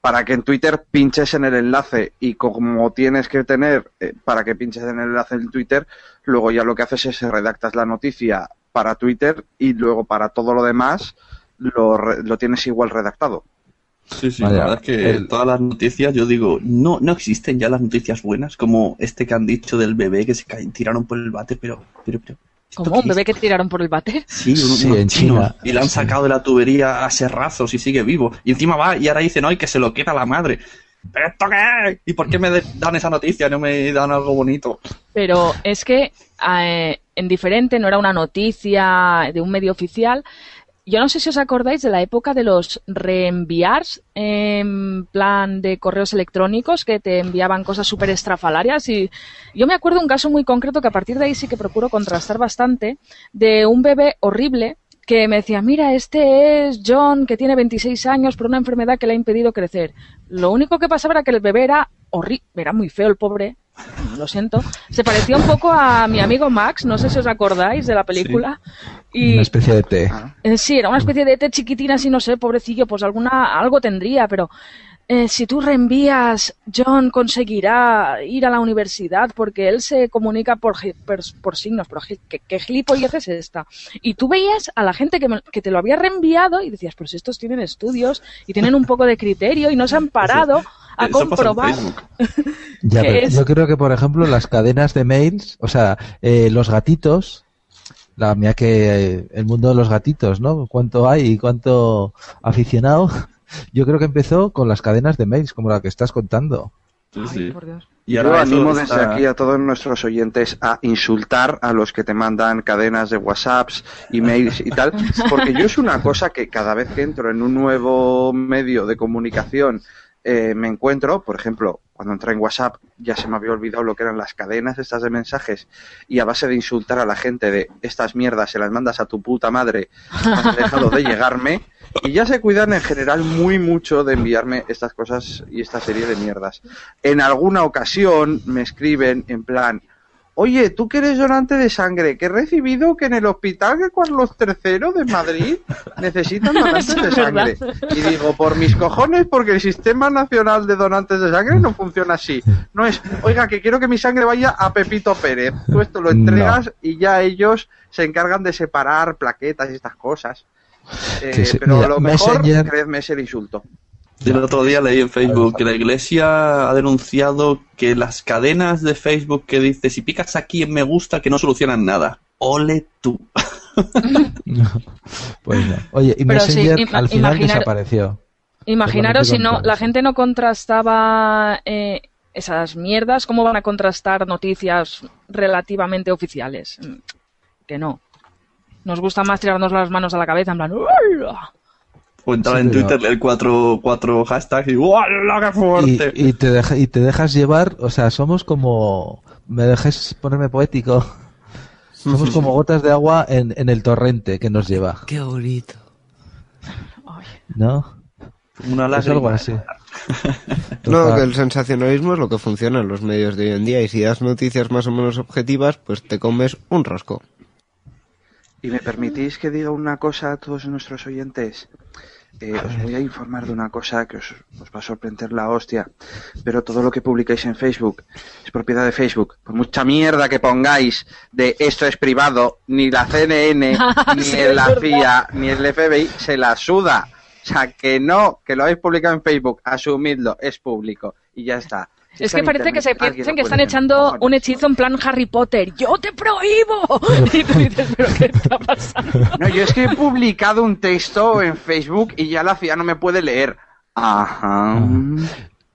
Speaker 14: para que en Twitter pinches en el enlace y como tienes que tener eh, para que pinches en el enlace en Twitter, luego ya lo que haces es redactas la noticia para Twitter y luego para todo lo demás lo, lo tienes igual redactado.
Speaker 10: Sí, sí, la verdad es que
Speaker 13: el-
Speaker 10: todas las noticias, yo digo, no, no existen ya las noticias buenas, como este que han dicho del bebé que se tiraron por el bate, pero, pero, pero,
Speaker 15: ¿Cómo? ¿Un bebé que tiraron por el bate?
Speaker 10: sí, un-
Speaker 13: Sí, en China.
Speaker 10: y le han sacado de la tubería a serrazos y sigue vivo, y encima va y ahora dice, no, y que se lo queda la madre. ¿Pero esto qué? ¿Y por qué me dan esa noticia? No me dan algo bonito.
Speaker 15: Pero es que eh, en diferente no era una noticia de un medio oficial. Yo no sé si os acordáis de la época de los reenviars en plan de correos electrónicos que te enviaban cosas súper estrafalarias y yo me acuerdo un caso muy concreto que a partir de ahí sí que procuro contrastar bastante de un bebé horrible que me decía, mira, este es John, que tiene 26 años por una enfermedad que le ha impedido crecer. Lo único que pasaba era que el bebé era era muy feo el pobre, lo siento. Se parecía un poco a mi amigo Max, no sé si os acordáis de la película. Y
Speaker 13: Una especie de té.
Speaker 15: eh, sí, era una especie de té chiquitina, así no sé, pobrecillo, pues alguna algo tendría, pero eh, si tú reenvías, John conseguirá ir a la universidad porque él se comunica por, por, por signos, pero ¿qué, qué gilipollez es esta? Y tú veías a la gente que, me- que te lo había reenviado y decías, pues estos tienen estudios y tienen un poco de criterio y no se han parado a
Speaker 10: Eso
Speaker 15: comprobar.
Speaker 10: Facebook.
Speaker 13: Ya,
Speaker 15: que
Speaker 13: pero
Speaker 15: es-
Speaker 13: yo creo que, por ejemplo, las cadenas de mails, o sea, eh, los gatitos, la mía que eh, el mundo de los gatitos, ¿no? ¿Cuánto hay y cuánto aficionado? Yo creo que empezó con las cadenas de mails, como la que estás contando.
Speaker 10: Sí, sí.
Speaker 15: por Dios.
Speaker 10: Y
Speaker 14: Yo
Speaker 10: ahora eso
Speaker 14: animo desde
Speaker 10: está-
Speaker 14: aquí a todos nuestros oyentes a insultar a los que te mandan cadenas de WhatsApps, emails y tal, porque yo es una cosa que cada vez que entro en un nuevo medio de comunicación eh, me encuentro, por ejemplo, cuando entré en WhatsApp ya se me había olvidado lo que eran las cadenas estas de mensajes y a base de insultar a la gente de estas mierdas se las mandas a tu puta madre, has dejado de llegarme y ya se cuidan en general muy mucho de enviarme estas cosas y esta serie de mierdas. En alguna ocasión me escriben en plan, oye, tú que eres donante de sangre, que he recibido que en el hospital de Carlos III de Madrid necesitan donantes de sangre. Y digo, por mis cojones, porque el Sistema Nacional de Donantes de Sangre no funciona así. No es, oiga, que quiero que mi sangre vaya a Pepito Pérez. Tú esto lo entregas y ya ellos se encargan de separar plaquetas y estas cosas. Eh, pero
Speaker 13: mira,
Speaker 14: lo mejor,
Speaker 13: Messenger-
Speaker 14: creedme, es el insulto.
Speaker 10: El otro día leí en Facebook que la iglesia ha denunciado que las cadenas de Facebook que dice si picas aquí en me gusta que no solucionan nada. Ole tú.
Speaker 13: Pues no. Oye, y
Speaker 15: sí,
Speaker 13: Messenger
Speaker 15: ima-
Speaker 13: al final
Speaker 15: imaginar-
Speaker 13: desapareció.
Speaker 15: Imaginaros si no, la gente no contrastaba eh, esas mierdas, ¿cómo van a contrastar noticias relativamente oficiales? Mm, Que no. Nos gusta más tirarnos las manos a la cabeza en plan.
Speaker 10: O entrar
Speaker 13: Sí,
Speaker 10: en
Speaker 13: pero-
Speaker 10: Twitter, leer cuatro, cuatro hashtags y ¡Hola, qué fuerte!
Speaker 13: y te deja- y te dejas llevar, o sea, somos como, me dejes ponerme poético, somos como gotas de agua en, en el torrente que nos lleva,
Speaker 28: Qué bonito.
Speaker 13: ¿no?
Speaker 10: Una
Speaker 13: Es algo
Speaker 10: lágrima.
Speaker 13: así.
Speaker 28: No, que el sensacionalismo es lo que funciona en los medios de hoy en día y si das noticias más o menos objetivas, pues te comes un rosco.
Speaker 14: ¿Y me permitís que diga una cosa a todos nuestros oyentes? Eh, os voy a informar de una cosa que os, os va a sorprender la hostia, pero todo lo que publicáis en Facebook es propiedad de Facebook. Por mucha mierda que pongáis de esto es privado, ni la CNN, ni
Speaker 15: Sí,
Speaker 14: la CIA, ni el FBI se la suda. O sea, que no, que lo habéis publicado en Facebook, asumidlo, es público y ya está. Si
Speaker 15: Es que parece que se piensan que están echando un hechizo en plan Harry Potter. ¡Yo te prohíbo! Y tú dices, ¿pero qué está pasando?
Speaker 14: No, yo es que he publicado un texto en Facebook y ya la CIA no me puede leer. Ajá.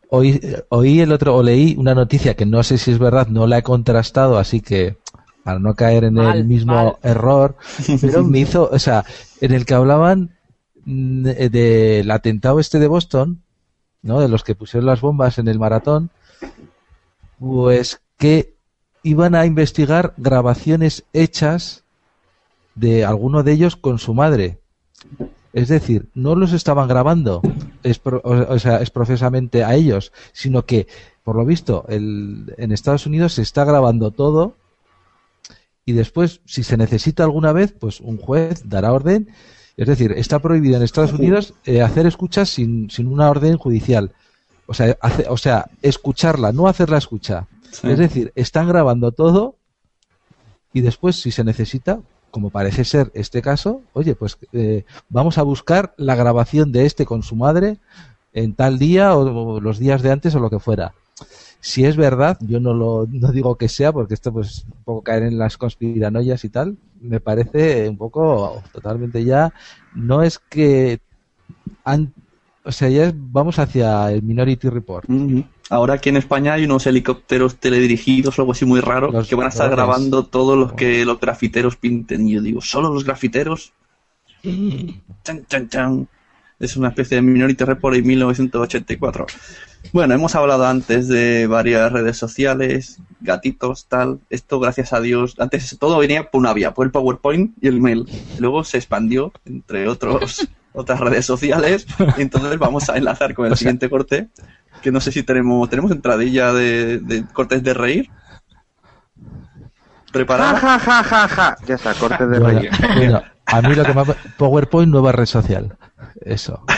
Speaker 13: Oí, oí el otro, o leí una noticia que no sé si es verdad, no la he contrastado, así que para no caer en
Speaker 15: Mal,
Speaker 13: el mismo
Speaker 15: mal.
Speaker 13: error, pero me hizo, o sea, en el que hablaban mm, del atentado este de Boston, ¿no? De los que pusieron las bombas en el maratón, pues que iban a investigar grabaciones hechas de alguno de ellos con su madre. Es decir, no los estaban grabando es pro- o, sea, es profesamente a ellos, sino que, por lo visto, el, en Estados Unidos se está grabando todo y después, si se necesita alguna vez, pues un juez dará orden. Es decir, está prohibido en Estados Unidos eh, hacer escuchas sin, sin una orden judicial. O sea, hace- o sea, escucharla, no hacer la escucha.
Speaker 10: Sí.
Speaker 13: Es decir, están grabando todo y después, si se necesita, como parece ser este caso, oye, pues eh, vamos a buscar la grabación de este con su madre en tal día o, o los días de antes o lo que fuera. Si es verdad, yo no lo no digo que sea, porque esto pues un poco caer en las conspiranoias y tal, me parece un poco totalmente ya, no es que han, o sea, ya vamos hacia el Minority Report.
Speaker 10: Ahora aquí en España hay unos helicópteros teledirigidos o algo así muy raro
Speaker 13: Los
Speaker 10: que van a estar
Speaker 13: drones.
Speaker 10: grabando todos los que los grafiteros pinten. Y yo digo, ¿solo los grafiteros? Chan, chan, chan. Es una especie de Minority Report en 1984. Bueno, hemos hablado antes de varias redes sociales, gatitos, tal. Esto, gracias a Dios, antes todo venía por una vía, por el PowerPoint y el mail. Luego se expandió, entre otros, otras redes sociales. Y entonces vamos a enlazar con el siguiente corte, que no sé si tenemos, tenemos entradilla de, de cortes de reír. ¿Preparada?
Speaker 14: ja, ja, ja, ja. Ya está, corte de
Speaker 13: Bueno,
Speaker 14: reír.
Speaker 13: bueno, a mí lo que más... PowerPoint, nueva red social. Eso.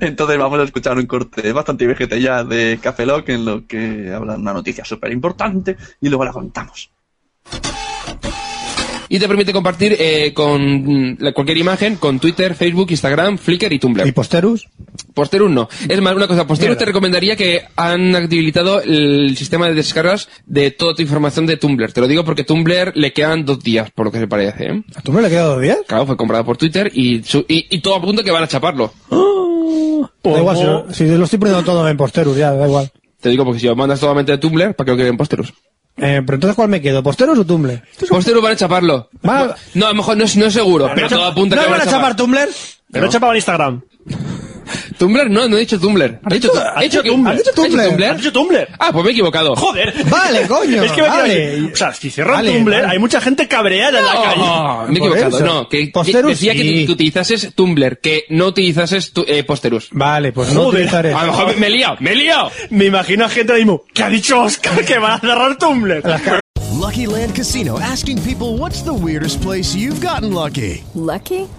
Speaker 10: Entonces vamos a escuchar un corte bastante vejete ya de Café Lock en lo que hablan una noticia súper importante y luego la contamos.
Speaker 29: Y te permite compartir eh, con cualquier imagen con Twitter, Facebook, Instagram, Flickr y Tumblr.
Speaker 21: ¿Y Posterus?
Speaker 29: Posterus no. Es más, una cosa, Posterus
Speaker 21: Mierda.
Speaker 29: te recomendaría que han habilitado el sistema de descargas de toda tu información de Tumblr. Te lo digo porque Tumblr le quedan dos días, por lo que se parece. ¿eh?
Speaker 21: ¿A Tumblr le quedan dos días?
Speaker 29: Claro, fue comprado por Twitter y, su- y, y todo apunta que van a chaparlo.
Speaker 21: Da igual, si, lo- si lo estoy poniendo todo en Posterus, ya, da igual.
Speaker 29: Te digo porque si lo mandas solamente de Tumblr, ¿para que lo queden Posterus?
Speaker 21: Eh, pero entonces, ¿cuál me quedo? ¿Posterus o Tumblr?
Speaker 29: Posterus van a chaparlo. No, a lo mejor no es, no es seguro, pero, todo apunta
Speaker 21: ¿No
Speaker 29: que
Speaker 21: van a chapar Tumblr?
Speaker 29: Pero no chapaba en Instagram. Tumblr no, no he dicho Tumblr. He dicho,
Speaker 21: has
Speaker 29: he
Speaker 21: dicho
Speaker 29: que-
Speaker 21: Tumblr.
Speaker 29: ¿Has dicho
Speaker 21: dicho
Speaker 29: Tumblr? ¿Has dicho Tumblr? Ah, pues me he equivocado.
Speaker 21: Joder. Vale, coño,
Speaker 29: Es que me
Speaker 21: vale.
Speaker 29: O sea, si cierran
Speaker 21: Vale,
Speaker 29: Tumblr,
Speaker 21: vale.
Speaker 29: hay mucha gente cabreada
Speaker 21: en la calle.
Speaker 29: No, me he equivocado.
Speaker 21: eso.
Speaker 29: No, que, que
Speaker 21: Posterus
Speaker 29: decía que,
Speaker 21: sí.
Speaker 29: que utilizases Tumblr, que no utilizases tu, eh, Posterus.
Speaker 21: Vale, pues no utilizaré.
Speaker 29: A lo mejor me he liado, me he liado.
Speaker 21: Me imagino a gente ahora mismo. ¿Qué ha dicho Oscar? Que van a cerrar Tumblr.
Speaker 30: Lucky Land Casino asking people what's the weirdest place you've gotten lucky?
Speaker 31: Lucky?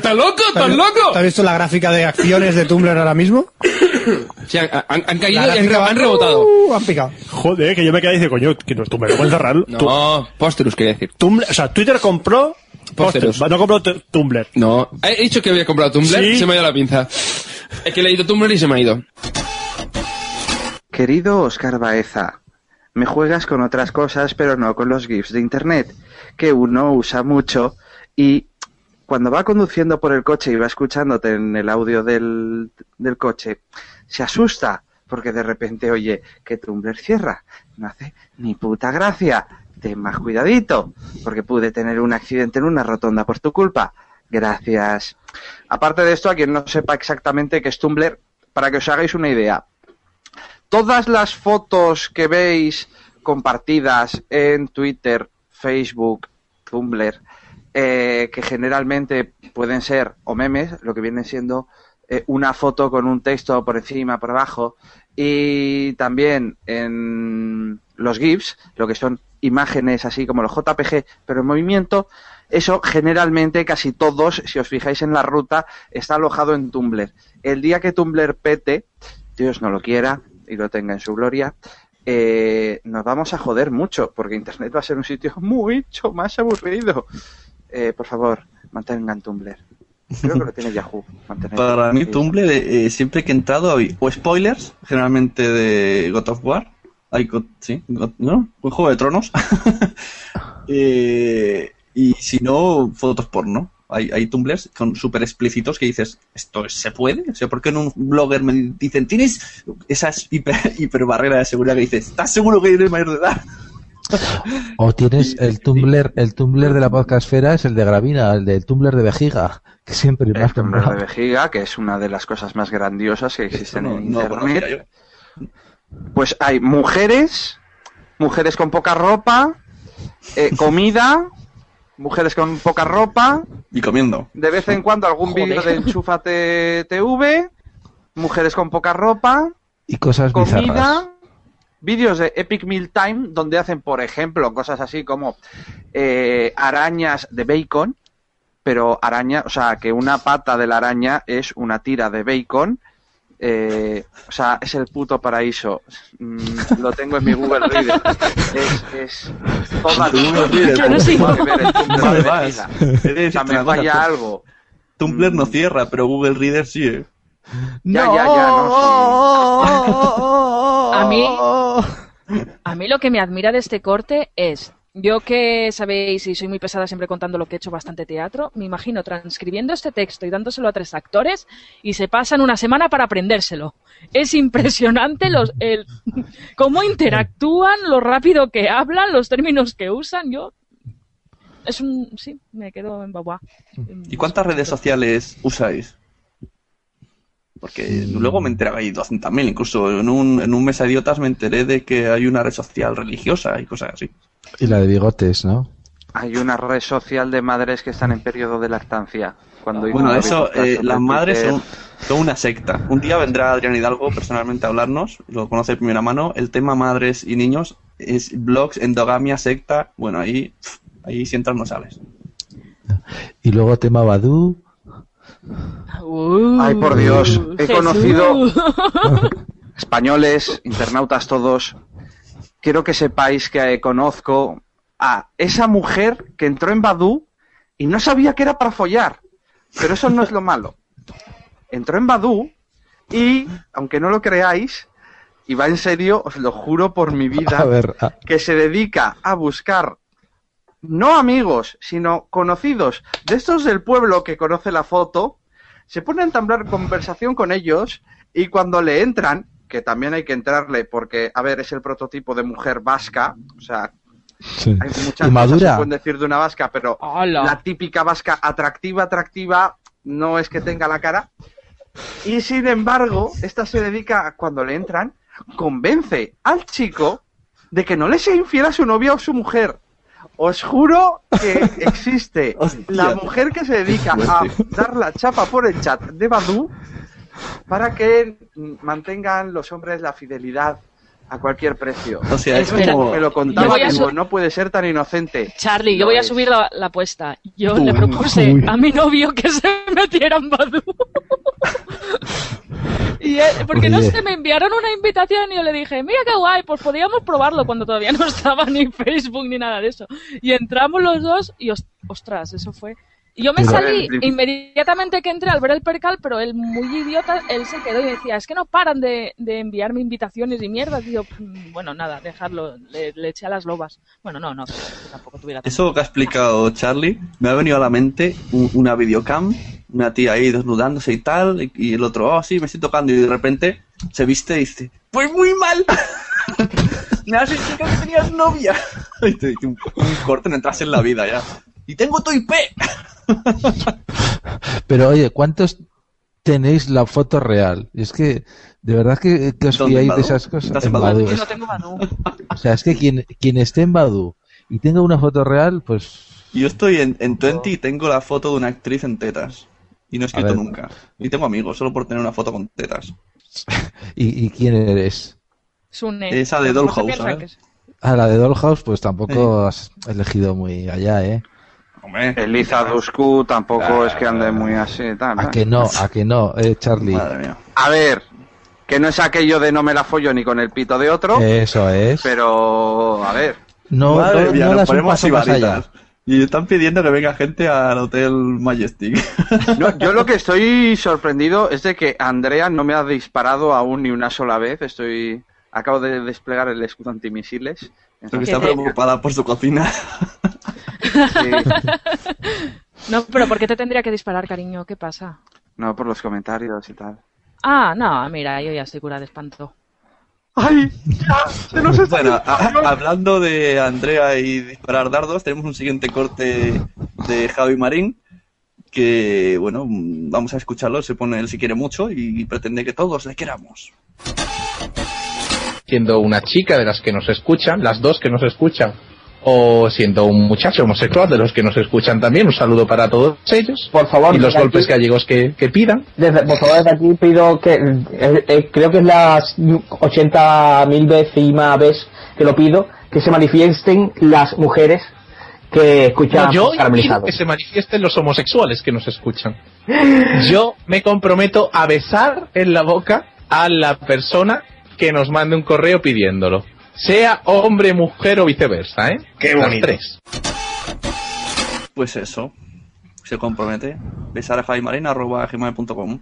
Speaker 29: ¡Estás loco, estás loco!
Speaker 21: ¿Te has visto la gráfica de acciones de Tumblr ahora mismo?
Speaker 29: Sí, han, han- han caído y han, rebotado.
Speaker 21: Uh, han picado.
Speaker 24: Joder, que yo me quedé y dice, coño, que no, Tumblr, no pueden cerrarlo.
Speaker 29: No, Posterus quería decir.
Speaker 24: Tumblr, o sea, Twitter compró
Speaker 29: Posterus.
Speaker 24: Posterus, no compró t- Tumblr.
Speaker 29: No, he dicho que había comprado Tumblr,
Speaker 24: Sí.
Speaker 29: se me ha ido la pinza. Es que he leído Tumblr y se me ha ido.
Speaker 14: Querido Oscar Baeza, me juegas con otras cosas, pero no con los GIFs de Internet, que uno usa mucho y cuando va conduciendo por el coche y va escuchándote en el audio del, coche, se asusta porque de repente oye que Tumblr cierra. No hace ni puta gracia. Ten más cuidadito, porque pude tener un accidente en una rotonda por tu culpa. Gracias. Aparte de esto, a quien no sepa exactamente qué es Tumblr, para que os hagáis una idea, todas las fotos que veis compartidas en Twitter, Facebook, Tumblr, eh, que generalmente pueden ser o memes, lo que viene siendo eh, una foto con un texto por encima, por abajo, y también en los GIFs, lo que son imágenes así como los JPG, pero en movimiento, eso generalmente casi todos, si os fijáis en la ruta, está alojado en Tumblr. El día que Tumblr pete, Dios no lo quiera y lo tenga en su gloria, eh, nos vamos a joder mucho, porque Internet va a ser un sitio mucho más aburrido. Eh, por favor, mantengan Tumblr. Creo que lo tiene Yahoo.
Speaker 10: Para mí, Tumblr, eh, eh, siempre que he entrado, hay o spoilers, generalmente de God of War. Hay, sí, God- ¿no? Un juego de tronos. Eh, y si no, fotos porno. Hay, hay tumblers con súper explícitos que dices, ¿esto se puede? O sea, ¿por qué en un blogger me dicen, tienes esas hiper, hiper barreras de seguridad que dices, ¿estás seguro que eres mayor de edad?
Speaker 13: O tienes el Tumblr, el Tumblr de la podcastfera es el de Gravina, el del Tumblr de Vejiga, que siempre
Speaker 14: El
Speaker 13: más
Speaker 14: Tumblr de vejiga, que es una de las cosas más grandiosas que existen
Speaker 10: no-
Speaker 14: en
Speaker 10: no
Speaker 14: Internet. Pues hay mujeres, mujeres con poca ropa, eh, comida, mujeres con poca ropa,
Speaker 10: Y comiendo.
Speaker 14: de vez en cuando algún vídeo de Enchúfate TV, mujeres con poca ropa,
Speaker 13: Y cosas bizarras.
Speaker 14: Vídeos de Epic Meal Time donde hacen, por ejemplo, cosas así como eh, arañas de bacon, pero araña, o sea, que una pata de la araña es una tira de bacon. eh, o sea, es el puto paraíso. Mm, lo tengo en mi Google Reader. Es, es toda Yo no O sea, me falla algo.
Speaker 10: Tumblr no cierra, pero Google Reader sí, ¿eh?
Speaker 14: Ya, ya, ya, no,
Speaker 15: A mí, a mí lo que me admira de este corte es, yo que sabéis y soy muy pesada siempre contando lo que he hecho bastante teatro, me imagino transcribiendo este texto y dándoselo a tres actores y se pasan una semana para aprendérselo. Es impresionante los, el, cómo interactúan, lo rápido que hablan, los términos que usan. Yo es un sí, me quedo en babá.
Speaker 10: ¿Y cuántas redes sociales usáis? Porque luego me enteraba hay 200.000, incluso en un, en un mes de idiotas me enteré de que hay una red social religiosa y cosas así.
Speaker 13: Y la de bigotes, ¿no?
Speaker 14: Hay una red social de madres que están en periodo de lactancia. Cuando hizo
Speaker 10: Bueno, eso, eh, las madres son, son una secta. Un día vendrá Adrián Hidalgo personalmente a hablarnos, lo conoce de primera mano. El tema madres y niños es blogs, endogamia, secta. Bueno, ahí, ahí si entras no sales.
Speaker 13: Y luego tema Badu.
Speaker 14: Ay, por Dios, he
Speaker 15: Jesús.
Speaker 14: conocido españoles, internautas todos. Quiero que sepáis que eh, conozco a esa mujer que entró en Badu y no sabía que era para follar. Pero eso no es lo malo. Entró en Badu y, aunque no lo creáis, y va en serio, os lo juro por mi vida,
Speaker 13: A ver, ah,
Speaker 14: que se dedica a buscar no amigos, sino conocidos de estos del pueblo que conoce la foto, se pone a entablar conversación con ellos y cuando le entran, que también hay que entrarle porque, a ver, es el prototipo de mujer vasca, o sea,
Speaker 13: sí.
Speaker 14: hay muchas
Speaker 13: Y
Speaker 14: cosas que
Speaker 13: madura.
Speaker 14: pueden decir de una vasca, pero la típica vasca atractiva, atractiva, no es que tenga la cara. Y sin embargo, esta se dedica, a, cuando le entran, convence al chico de que no le sea infiel a su novia o su mujer. Os juro que existe la mujer que se dedica a dar la chapa por el chat de Badu para que mantengan los hombres la fidelidad a cualquier precio.
Speaker 10: O sea, es
Speaker 15: Espera,
Speaker 10: como...
Speaker 14: me lo contaba,
Speaker 15: su-
Speaker 14: no puede ser tan inocente.
Speaker 15: Charlie, yo voy a
Speaker 14: es.
Speaker 15: subir la, la apuesta. Yo
Speaker 14: Uy.
Speaker 15: le propuse
Speaker 14: Uy.
Speaker 15: a mi novio que se metiera en Badu. porque no sé, me enviaron una invitación y yo le dije, mira qué guay, pues podíamos probarlo cuando todavía no estaba ni Facebook ni nada de eso. Y entramos los dos y os- ostras, eso fue Yo me salí inmediatamente que entré al ver el percal, pero él, muy idiota, él se quedó y decía, es que no paran de, de enviarme invitaciones y mierda, tío. "Mm, Bueno, nada, dejarlo, le, le eché a las lobas. Bueno, no, no, que tampoco tuviera...
Speaker 10: Eso que ha explicado Charlie, me ha venido a la mente un- una videocam, una tía ahí desnudándose y tal, y, y el otro, oh sí, me estoy tocando, y de repente se viste y dice, pues muy mal. me has dicho que no tenías novia. y te dice un, un corte, no entras en la vida ya. Y tengo tu IP.
Speaker 13: Pero oye, ¿cuántos tenéis la foto real? Y es que, de verdad que, que os
Speaker 10: ¿Dónde,
Speaker 13: fiáis de esas cosas.
Speaker 10: ¿Estás en
Speaker 13: En
Speaker 10: Badoo?
Speaker 13: Badoo,
Speaker 10: Yo
Speaker 13: es-
Speaker 15: no tengo Badoo.
Speaker 13: O sea, es que quien, quien esté en Badu y tenga una foto real, pues
Speaker 10: Yo estoy en, en 20 y tengo la foto de una actriz en tetas. Y no he escrito nunca. Y tengo amigos, solo por tener una foto con tetas.
Speaker 13: ¿y, y quién eres?
Speaker 15: Sune.
Speaker 10: Esa de
Speaker 15: ¿Cómo se
Speaker 10: Dollhouse, ¿sabes?
Speaker 15: que es?
Speaker 13: A la de Dollhouse, pues tampoco has elegido muy allá, ¿eh?
Speaker 10: Hombre,
Speaker 14: Eliza Dusku tampoco es que ande muy así. Tal,
Speaker 13: A que no, a que no, eh, Charlie.
Speaker 10: Madre mía.
Speaker 14: A ver, que no es aquello de no me la follo ni con el pito de otro,
Speaker 13: Eso es.
Speaker 14: pero a ver.
Speaker 13: No,
Speaker 10: Madre
Speaker 13: no,
Speaker 10: mía,
Speaker 13: no
Speaker 10: nos
Speaker 13: das un
Speaker 10: ponemos así varitas. Y están pidiendo que venga gente al Hotel Majestic.
Speaker 14: No, yo lo que estoy sorprendido es de que Andrea no me ha disparado aún ni una sola vez. Estoy acabo de desplegar el escudo antimisiles.
Speaker 10: Porque está preocupada por su cocina.
Speaker 15: No, pero ¿por qué te tendría que disparar, cariño? ¿Qué pasa?
Speaker 14: No, por los comentarios y tal.
Speaker 15: Ah, no, mira, yo ya estoy cura de espanto.
Speaker 14: ¡Ay! ¡Ya! ¡Se nos está
Speaker 10: Bueno, a- hablando de Andrea y disparar dardos, tenemos un siguiente corte de Javi Marín. Que, bueno, vamos a escucharlo. Se pone él si quiere mucho y pretende que todos le queramos.
Speaker 32: siendo una chica de las que nos escuchan, las dos que nos escuchan, o siendo un muchacho homosexual de los que nos escuchan también, un saludo para todos ellos.
Speaker 33: Por favor,
Speaker 32: y los golpes
Speaker 33: aquí-
Speaker 32: gallegos que, que pidan.
Speaker 33: Desde, por favor, desde aquí pido que, eh, eh, creo que es las 80.000 veces y más veces que lo pido, que se manifiesten las mujeres que escuchan
Speaker 32: No, yo pido que se manifiesten los homosexuales que nos escuchan. Yo me comprometo a besar en la boca a la persona que nos mande un correo pidiéndolo. Sea hombre, mujer o viceversa, ¿eh?
Speaker 10: Qué
Speaker 32: Las
Speaker 10: bonito.
Speaker 32: tres.
Speaker 10: Pues eso. Se compromete. Besar a Javi Marín arroba gmail.com.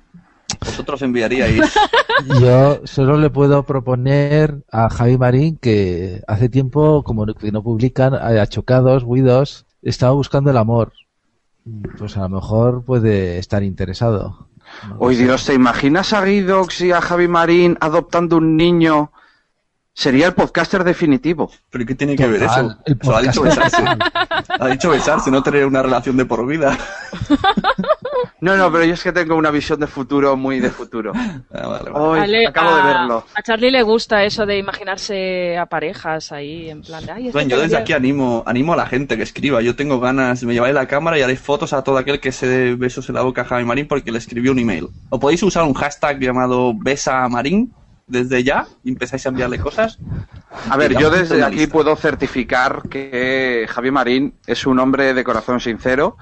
Speaker 10: Vosotros enviaríais.
Speaker 13: Yo solo le puedo proponer a Javi Marín que hace tiempo, como no- que no publican, a Chocados, Widows, estaba buscando el amor. Pues a lo mejor puede estar interesado.
Speaker 14: Hoy Dios, ¿te imaginas a Guidox y a Javi Marín adoptando un niño? Sería el podcaster definitivo.
Speaker 10: ¿Pero qué tiene que ver eso?
Speaker 14: el
Speaker 10: Eso ha dicho besarse. Ha dicho besarse, no tener una relación de por vida.
Speaker 14: No, no, pero yo es que tengo una visión de futuro muy de futuro.
Speaker 10: Ah,
Speaker 14: Hoy,
Speaker 15: Ale-
Speaker 14: acabo de verlo.
Speaker 15: A Charlie le gusta eso de imaginarse a parejas ahí, en plan de, ay, este
Speaker 10: Bueno, yo desde aquí animo, animo a la gente que escriba. Yo tengo ganas, me llevaré la cámara y haré fotos a todo aquel que se dé besos en la boca a Javi Marín porque le escribió un email. O podéis usar un hashtag llamado Besa a Marín desde ya empezáis a enviarle cosas.
Speaker 14: A ver, yo desde aquí puedo certificar que Javi Marín es un hombre de corazón sincero,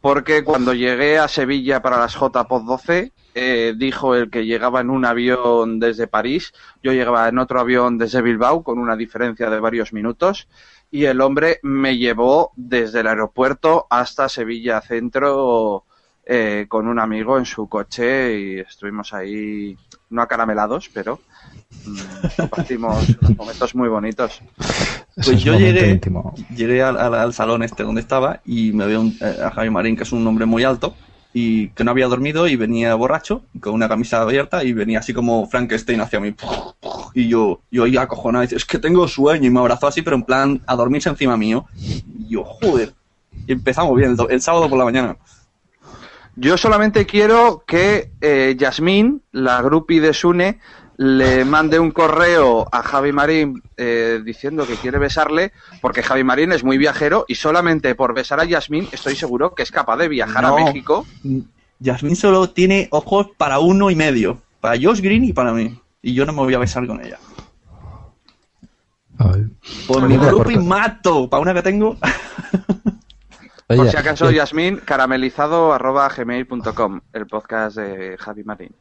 Speaker 14: porque cuando llegué a Sevilla para las JPOD 12, eh, dijo el que llegaba en un avión desde París, yo llegaba en otro avión desde Bilbao con una diferencia de varios minutos, y el hombre me llevó desde el aeropuerto hasta Sevilla Centro eh, con un amigo en su coche y estuvimos ahí, no acaramelados, pero compartimos unos momentos muy bonitos.
Speaker 10: Pues yo llegué, llegué al, al- al salón este donde estaba y me veo un- eh, a Javi Marín, que es un hombre muy alto y que no había dormido y venía borracho, con una camisa abierta y venía así como Frankenstein hacia mí. Y yo, yo ahí acojonado, y dice, es que tengo sueño y me abrazó así, pero en plan a dormirse encima mío. Y yo, joder. Y empezamos bien el, el sábado por la mañana.
Speaker 14: Yo solamente quiero que eh, Yasmín, la grupi de Sune, le mande un correo a Javi Marín eh, diciendo que quiere besarle, porque Javi Marín es muy viajero y solamente por besar a Yasmín estoy seguro que es capaz de viajar
Speaker 10: No.
Speaker 14: a México.
Speaker 10: Yasmín solo tiene ojos para uno y medio. Para Josh Green y para mí. Y yo no me voy a besar con ella. Por mi grupo y mato. Para una que tengo.
Speaker 14: por si acaso,
Speaker 13: eh,
Speaker 14: Yasmín, caramelizado arroba gmail.com, el podcast de Javi Marín.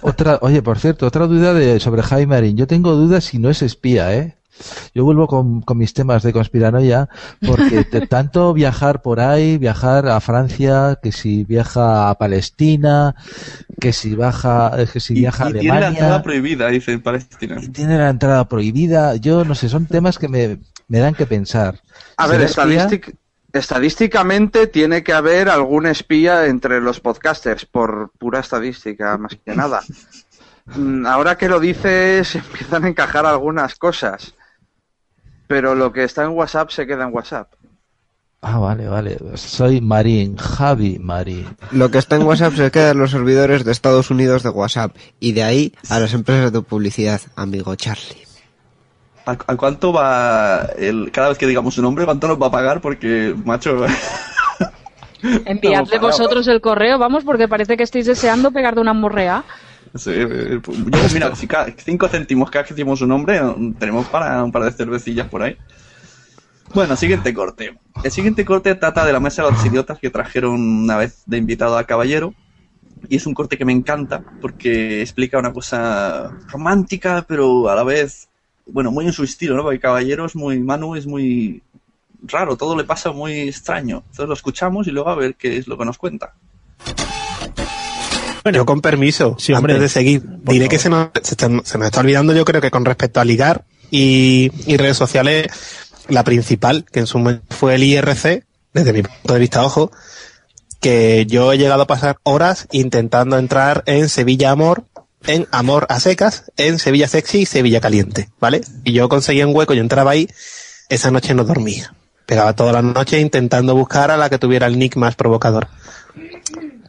Speaker 13: Otra, oye, por cierto, otra duda de, sobre Jaime Marín. Yo tengo dudas si no es espía, ¿eh? yo vuelvo con, con mis temas de conspiranoia, porque de tanto viajar por ahí, viajar a Francia, que si viaja a Palestina, que si baja, eh, que si viaja a
Speaker 10: Y tiene la entrada
Speaker 13: Alemania,
Speaker 10: prohibida, dice en Palestina.
Speaker 13: tiene la entrada prohibida, yo no sé, son temas que me, me dan que pensar.
Speaker 14: A ver,
Speaker 13: ¿Será espía?
Speaker 14: estadístic- estadísticamente tiene que haber algún espía entre los podcasters, por pura estadística, más que nada. Mm, Ahora que lo dices, empiezan a encajar algunas cosas. Pero lo que está en WhatsApp se queda en WhatsApp.
Speaker 13: Ah, vale, vale. Soy Marín, Javi Marín.
Speaker 28: Lo que está en WhatsApp se queda en los servidores de Estados Unidos de WhatsApp y de ahí a las empresas de publicidad, amigo Charlie.
Speaker 10: ¿A, a cuánto va el, cada vez que digamos su nombre, cuánto nos va a pagar? Porque, macho,
Speaker 15: Enviadle vosotros el correo, vamos, porque parece que estáis deseando pegar de una morrea.
Speaker 10: sí, eh, yo, mira, si cada, cinco céntimos cada vez que decimos su nombre, eh, tenemos para un par de cervecillas por ahí. Bueno, siguiente corte. El siguiente corte trata de la mesa de los idiotas que trajeron una vez de invitado a Caballero. Y es un corte que me encanta porque explica una cosa romántica, pero a la vez, bueno, muy en su estilo, ¿no? Porque Caballero es muy, Manu es muy raro, todo le pasa muy extraño. Entonces lo escuchamos y luego a ver qué es lo que nos cuenta.
Speaker 21: Yo con permiso,
Speaker 10: hombre.
Speaker 21: antes de seguir, diré que se nos, se, está- se nos está olvidando yo creo que con respecto a ligar y, y redes sociales, la principal, que en su momento fue el IRC, desde mi punto de vista, ojo, que yo he llegado a pasar horas intentando entrar en Sevilla Amor, en Amor a secas, en Sevilla Sexy y Sevilla Caliente, ¿vale? Y yo conseguía un hueco, yo entraba ahí, esa noche no dormía. Pegaba toda la noche intentando buscar a la que tuviera el nick más provocador.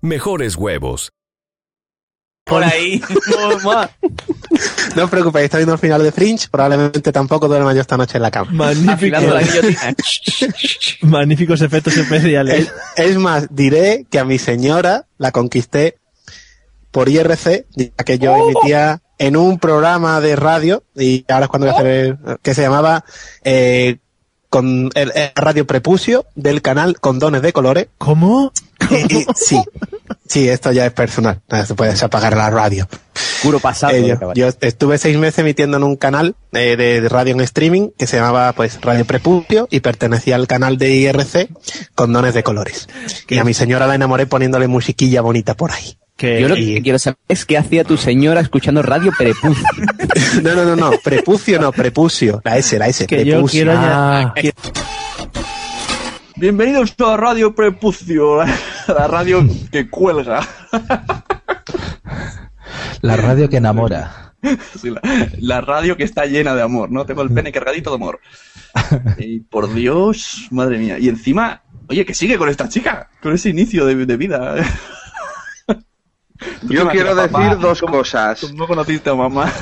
Speaker 34: mejores huevos.
Speaker 24: Por ahí.
Speaker 21: No os preocupéis, está viendo el final de Fringe, probablemente tampoco duerma yo esta noche en la cama.
Speaker 35: Magnífico. Magníficos efectos especiales.
Speaker 21: Es, es más, diré que a mi señora la conquisté por IRC, ya que yo emitía en un programa de radio, y ahora es cuando voy a hacer, el- que se llamaba eh, con el, el Radio Prepucio del canal Condones de Colores.
Speaker 35: ¿Cómo?
Speaker 21: sí, sí, esto ya es personal, no se puede apagar la radio.
Speaker 36: Puro pasado.
Speaker 21: Eh, yo, estuve seis meses emitiendo en un canal eh, de, de radio en streaming que se llamaba pues Radio Prepucio y pertenecía al canal de IRC con dones de colores. Y a mi señora la enamoré poniéndole musiquilla bonita por ahí.
Speaker 36: Yo lo que quiero saber es qué hacía tu señora escuchando radio Prepucio.
Speaker 21: No, no, no, no, prepucio no, prepucio. La S, la S,
Speaker 35: Que yo
Speaker 21: prepucio.
Speaker 35: quiero
Speaker 21: Ah.
Speaker 10: Bienvenidos a Radio Prepucio, la radio que cuelga.
Speaker 13: La radio que enamora.
Speaker 10: Sí, la, la radio que está llena de amor, ¿no? Tengo el pene cargadito de amor. Y por Dios, madre mía. Y encima, oye, que sigue con esta chica, con ese inicio de, de vida. ¿Tú
Speaker 14: Yo quiero decir
Speaker 10: papá,
Speaker 14: dos
Speaker 10: cómo-
Speaker 14: cosas.
Speaker 10: ¿Cómo conociste a mamá?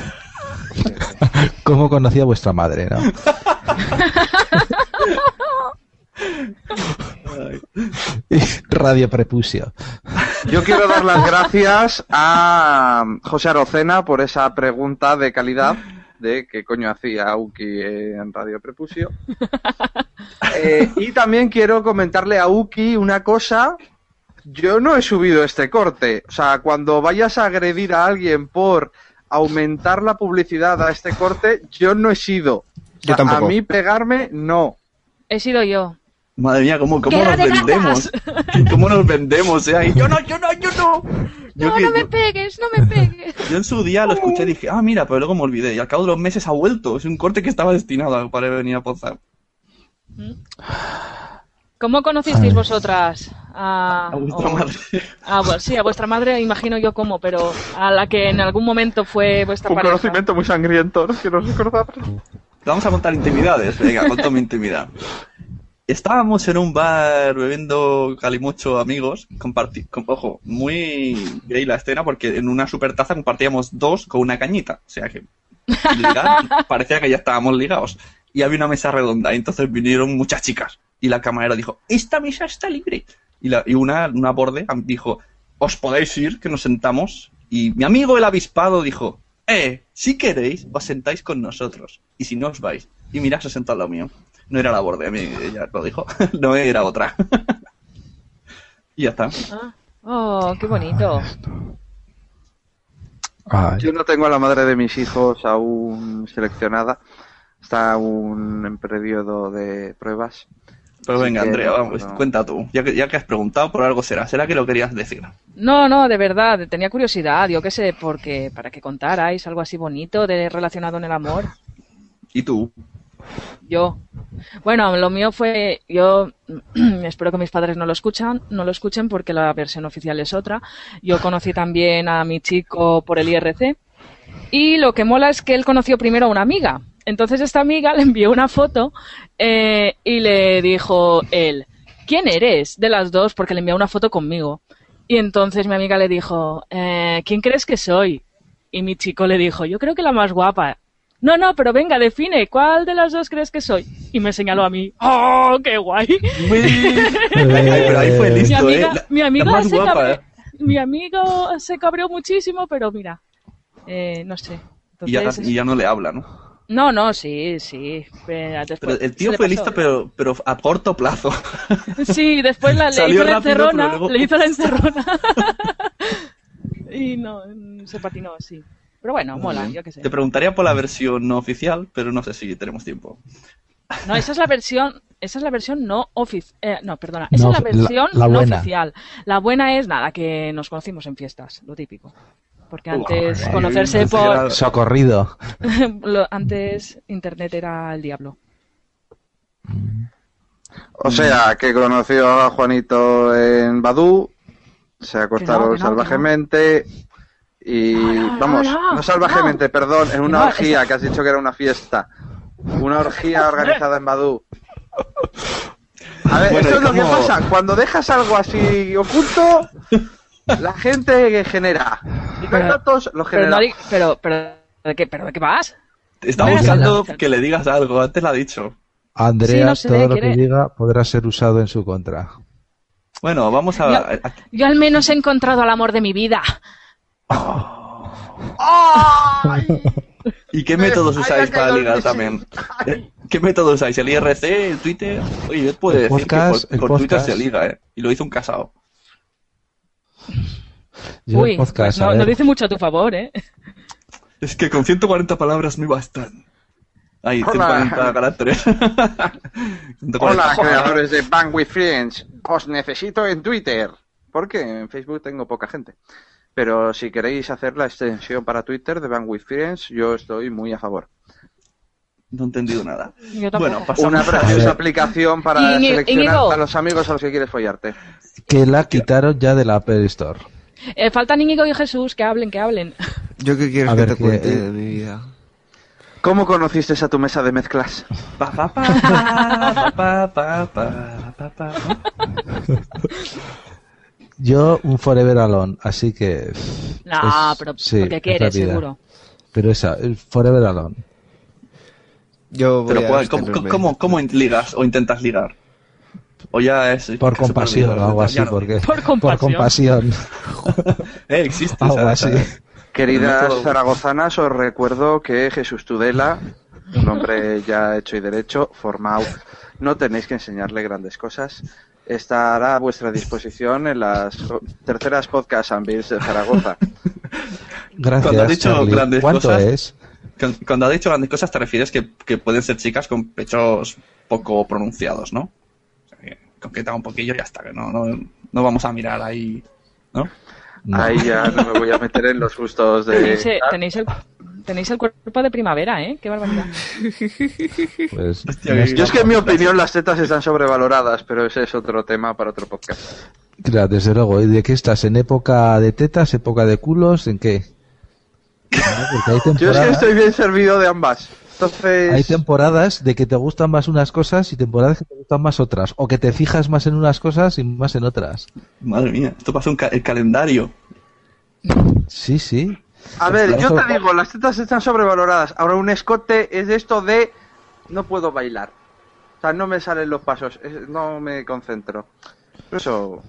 Speaker 13: ¿Cómo conocía vuestra madre, no? Radio Prepucio.
Speaker 14: Yo quiero dar las gracias a José Arocena por esa pregunta de calidad de qué coño hacía Auki en Radio Prepucio. Eh, y también quiero comentarle a Uki una cosa. Yo no he subido este corte. O sea, cuando vayas a agredir a alguien por aumentar la publicidad a este corte, yo no he sido. O
Speaker 10: Yo tampoco.
Speaker 14: A mí pegarme, no.
Speaker 15: He sido yo.
Speaker 10: Madre mía, ¿cómo, cómo
Speaker 15: ¡Guerra
Speaker 10: nos
Speaker 15: de
Speaker 10: vendemos? ¿Cómo nos vendemos? eh? Ahí, yo no, yo no, yo no. Yo,
Speaker 15: No,
Speaker 10: que-
Speaker 15: no me pegues, no me pegues.
Speaker 10: yo en su día lo escuché y dije, ah, mira, pero luego me olvidé. Y al cabo de los meses ha vuelto. Es un corte que estaba destinado a- para venir a Pozar.
Speaker 15: ¿Cómo conocisteis vosotras a,
Speaker 10: A vuestra
Speaker 15: o-
Speaker 10: madre.
Speaker 15: a vu- sí, a vuestra madre, imagino yo cómo, pero a la que en algún momento fue vuestra
Speaker 14: Un
Speaker 15: pareja.
Speaker 14: conocimiento muy sangriento, no quiero recordar.
Speaker 10: Vamos a contar intimidades. Venga, cuento mi intimidad. Estábamos en un bar bebiendo calimocho amigos, comparti com- ojo, muy gay la escena porque en una super taza compartíamos dos con una cañita, o sea que ligar, parecía que ya estábamos ligados. Y había una mesa redonda, y entonces vinieron muchas chicas. Y la camarera dijo, esta mesa está libre. Y, la, y una, una borde dijo, os podéis ir, que nos sentamos. Y mi amigo el avispado dijo, eh, si queréis, os sentáis con nosotros. Y si no os vais. Y mira, se sentó al lado mío. No era la borde, a mí ella lo dijo. no era otra. y ya está.
Speaker 15: Ah. Oh, qué bonito.
Speaker 14: Yo no tengo a la madre de mis hijos aún seleccionada. Está aún en periodo de pruebas.
Speaker 10: Pero
Speaker 14: Así
Speaker 10: venga, Andrea, vamos,
Speaker 14: no.
Speaker 10: cuenta tú. Ya que, ya que has preguntado, por algo será. ¿Será que lo querías decir?
Speaker 15: No, no, de verdad, tenía curiosidad, yo qué sé, porque para que contarais algo así bonito de relacionado en el amor.
Speaker 10: ¿Y tú?
Speaker 15: Yo. Bueno, lo mío fue, yo espero que mis padres no lo escuchan, no lo escuchen porque la versión oficial es otra. Yo conocí también a mi chico por el IRC y lo que mola es que él conoció primero a una amiga. Entonces esta amiga le envió una foto eh, y le dijo él, ¿quién eres de las dos? Porque le envió una foto conmigo. Y entonces mi amiga le dijo, eh, ¿quién crees que soy? Y mi chico le dijo, yo creo que la más guapa. No, no, pero venga, define, ¿cuál de las dos crees que soy? Y me señaló a mí. ¡Oh, qué guay!
Speaker 10: pero ahí fue
Speaker 15: mi amiga,
Speaker 10: ¿eh?
Speaker 15: Mi amiga
Speaker 10: la más
Speaker 15: se
Speaker 10: guapa,
Speaker 15: cabre-
Speaker 10: ¿eh?
Speaker 15: mi amigo se cabreó muchísimo, pero mira, eh, no sé.
Speaker 10: Y ya,
Speaker 15: Entonces,
Speaker 10: y ya no le habla, ¿no?
Speaker 15: No, no, sí, sí. Pero, después-
Speaker 10: Pero el tío fue listo, pero, pero a corto plazo.
Speaker 15: Sí, después la, le hizo la encerrona,
Speaker 10: luego-
Speaker 15: le hizo la encerrona. y no, se patinó, sí. Pero bueno, mola, yo qué sé.
Speaker 10: Te preguntaría por la versión no oficial, pero no sé si tenemos tiempo.
Speaker 15: No, esa es la versión, esa es la versión no oficial, no, perdona, esa
Speaker 13: No,
Speaker 15: es la versión
Speaker 13: la- la
Speaker 15: no
Speaker 13: buena.
Speaker 15: oficial. La buena es nada, que nos conocimos en fiestas, lo típico. Porque antes conocerse por
Speaker 13: era Socorrido.
Speaker 15: antes internet era el diablo.
Speaker 14: O sea, que conoció a Juanito en Badú, se acostaron
Speaker 15: no,
Speaker 14: salvajemente y... vamos,
Speaker 15: no,
Speaker 14: no, salvajemente, perdón, en una
Speaker 15: no,
Speaker 14: orgía, que has dicho que era una fiesta. Una orgía organizada en Badú. A ver,
Speaker 10: Bueno,
Speaker 14: esto
Speaker 10: ¿y
Speaker 14: es lo que pasa. Cuando dejas algo así oculto, la gente genera. Y los datos lo
Speaker 15: Pero,
Speaker 14: genera.
Speaker 15: di- pero, pero, ¿de qué, pero ¿de qué vas?
Speaker 10: Está buscando que le digas algo, antes lo ha dicho.
Speaker 13: Andrea,
Speaker 15: Sí, no se
Speaker 13: todo lo que diga podrá ser usado en su contra.
Speaker 10: Bueno, vamos a... a-
Speaker 15: Yo al menos he encontrado al amor de mi vida.
Speaker 10: ¿Y qué métodos
Speaker 15: Ay,
Speaker 10: usáis para ligar también? ¿Qué métodos usáis? ¿El IRC? ¿El Twitter? Oye, él puede
Speaker 13: El
Speaker 10: decir
Speaker 13: podcast,
Speaker 10: que por, por Twitter se liga, ¿eh? Y lo hizo un casado.
Speaker 13: Yo
Speaker 15: Uy,
Speaker 13: el podcast,
Speaker 15: pues no, dice mucho a tu favor, ¿eh?
Speaker 10: Es que con 140 palabras me bastan. Ahí,
Speaker 14: Hola.
Speaker 10: 140 caracteres. 140.
Speaker 14: Hola, creadores de Bang with Friends. Os necesito en Twitter. Porque en Facebook tengo poca gente. Pero si queréis hacer la extensión para Twitter de Bang with Friends, yo estoy muy a favor.
Speaker 10: No he entendido nada.
Speaker 15: Yo tampoco.
Speaker 10: Bueno, pasamos
Speaker 14: Una
Speaker 10: a-
Speaker 14: preciosa aplicación para
Speaker 15: Íñigo-
Speaker 14: seleccionar
Speaker 15: Íñigo.
Speaker 14: a los amigos a los que quieres follarte.
Speaker 13: Que la quitaron ya de la Apple Store.
Speaker 15: Eh, faltan Íñigo y Jesús, que hablen, que hablen.
Speaker 28: ¿Yo qué quieres
Speaker 13: A
Speaker 28: que
Speaker 13: ver,
Speaker 28: te
Speaker 13: que,
Speaker 28: cuente
Speaker 13: eh,
Speaker 28: de mi vida?
Speaker 14: ¿Cómo conociste a tu mesa de mezclas?
Speaker 13: Yo un Forever Alone, así que...
Speaker 15: No,
Speaker 13: es-
Speaker 15: pero
Speaker 13: sí,
Speaker 15: porque
Speaker 13: es
Speaker 15: quieres, seguro.
Speaker 13: Pero esa, el Forever Alone.
Speaker 28: Yo voy
Speaker 10: Pero,
Speaker 28: a
Speaker 10: ¿cuál- ¿cómo, cómo, cómo ligas o intentas ligar? O ya es...
Speaker 13: Por compasión o algo así,
Speaker 10: no.
Speaker 13: porque...
Speaker 15: Por compasión.
Speaker 13: compasión.
Speaker 10: Eh, existe.
Speaker 13: Algo
Speaker 10: esa-
Speaker 13: así.
Speaker 14: Queridas zaragozanas, os recuerdo que Jesús Tudela, un hombre ya hecho y derecho, formado, no tenéis que enseñarle grandes cosas. Estará a vuestra disposición en las terceras podcast de Zaragoza.
Speaker 13: Gracias,
Speaker 10: Cuando has dicho
Speaker 13: Charlie.
Speaker 10: grandes
Speaker 13: ¿Cuánto
Speaker 10: cosas-
Speaker 13: es?
Speaker 10: Cuando- has dicho grandes cosas te refieres que, que pueden ser chicas con pechos poco pronunciados, ¿no? O sea, que Concreta un poquillo y ya está, que no, no, no vamos a mirar ahí, ¿no?
Speaker 14: Ahí ya no me voy a meter en los gustos de...
Speaker 15: Tenéis el, tenéis el cuerpo de primavera, ¿eh? Qué barbaridad.
Speaker 13: Pues,
Speaker 10: Hostia,
Speaker 14: Yo es que en mi opinión las tetas están sobrevaloradas, pero ese es otro tema para otro podcast.
Speaker 13: Claro, desde luego. ¿Y de qué estás? ¿En época de tetas? ¿Época de culos? ¿En qué? No, porque hay
Speaker 14: Yo es que estoy bien servido de ambas. Entonces,
Speaker 13: hay temporadas de que te gustan más unas cosas y temporadas que te gustan más otras. O que te fijas más en unas cosas y más en otras.
Speaker 10: Madre mía, esto pasa un ca- el calendario.
Speaker 13: Sí, sí.
Speaker 14: A ver,
Speaker 13: Por
Speaker 14: yo te digo, las tetas están sobrevaloradas. Ahora un escote es de esto de no puedo bailar. O sea, no me salen los pasos, es- no me concentro. Eso,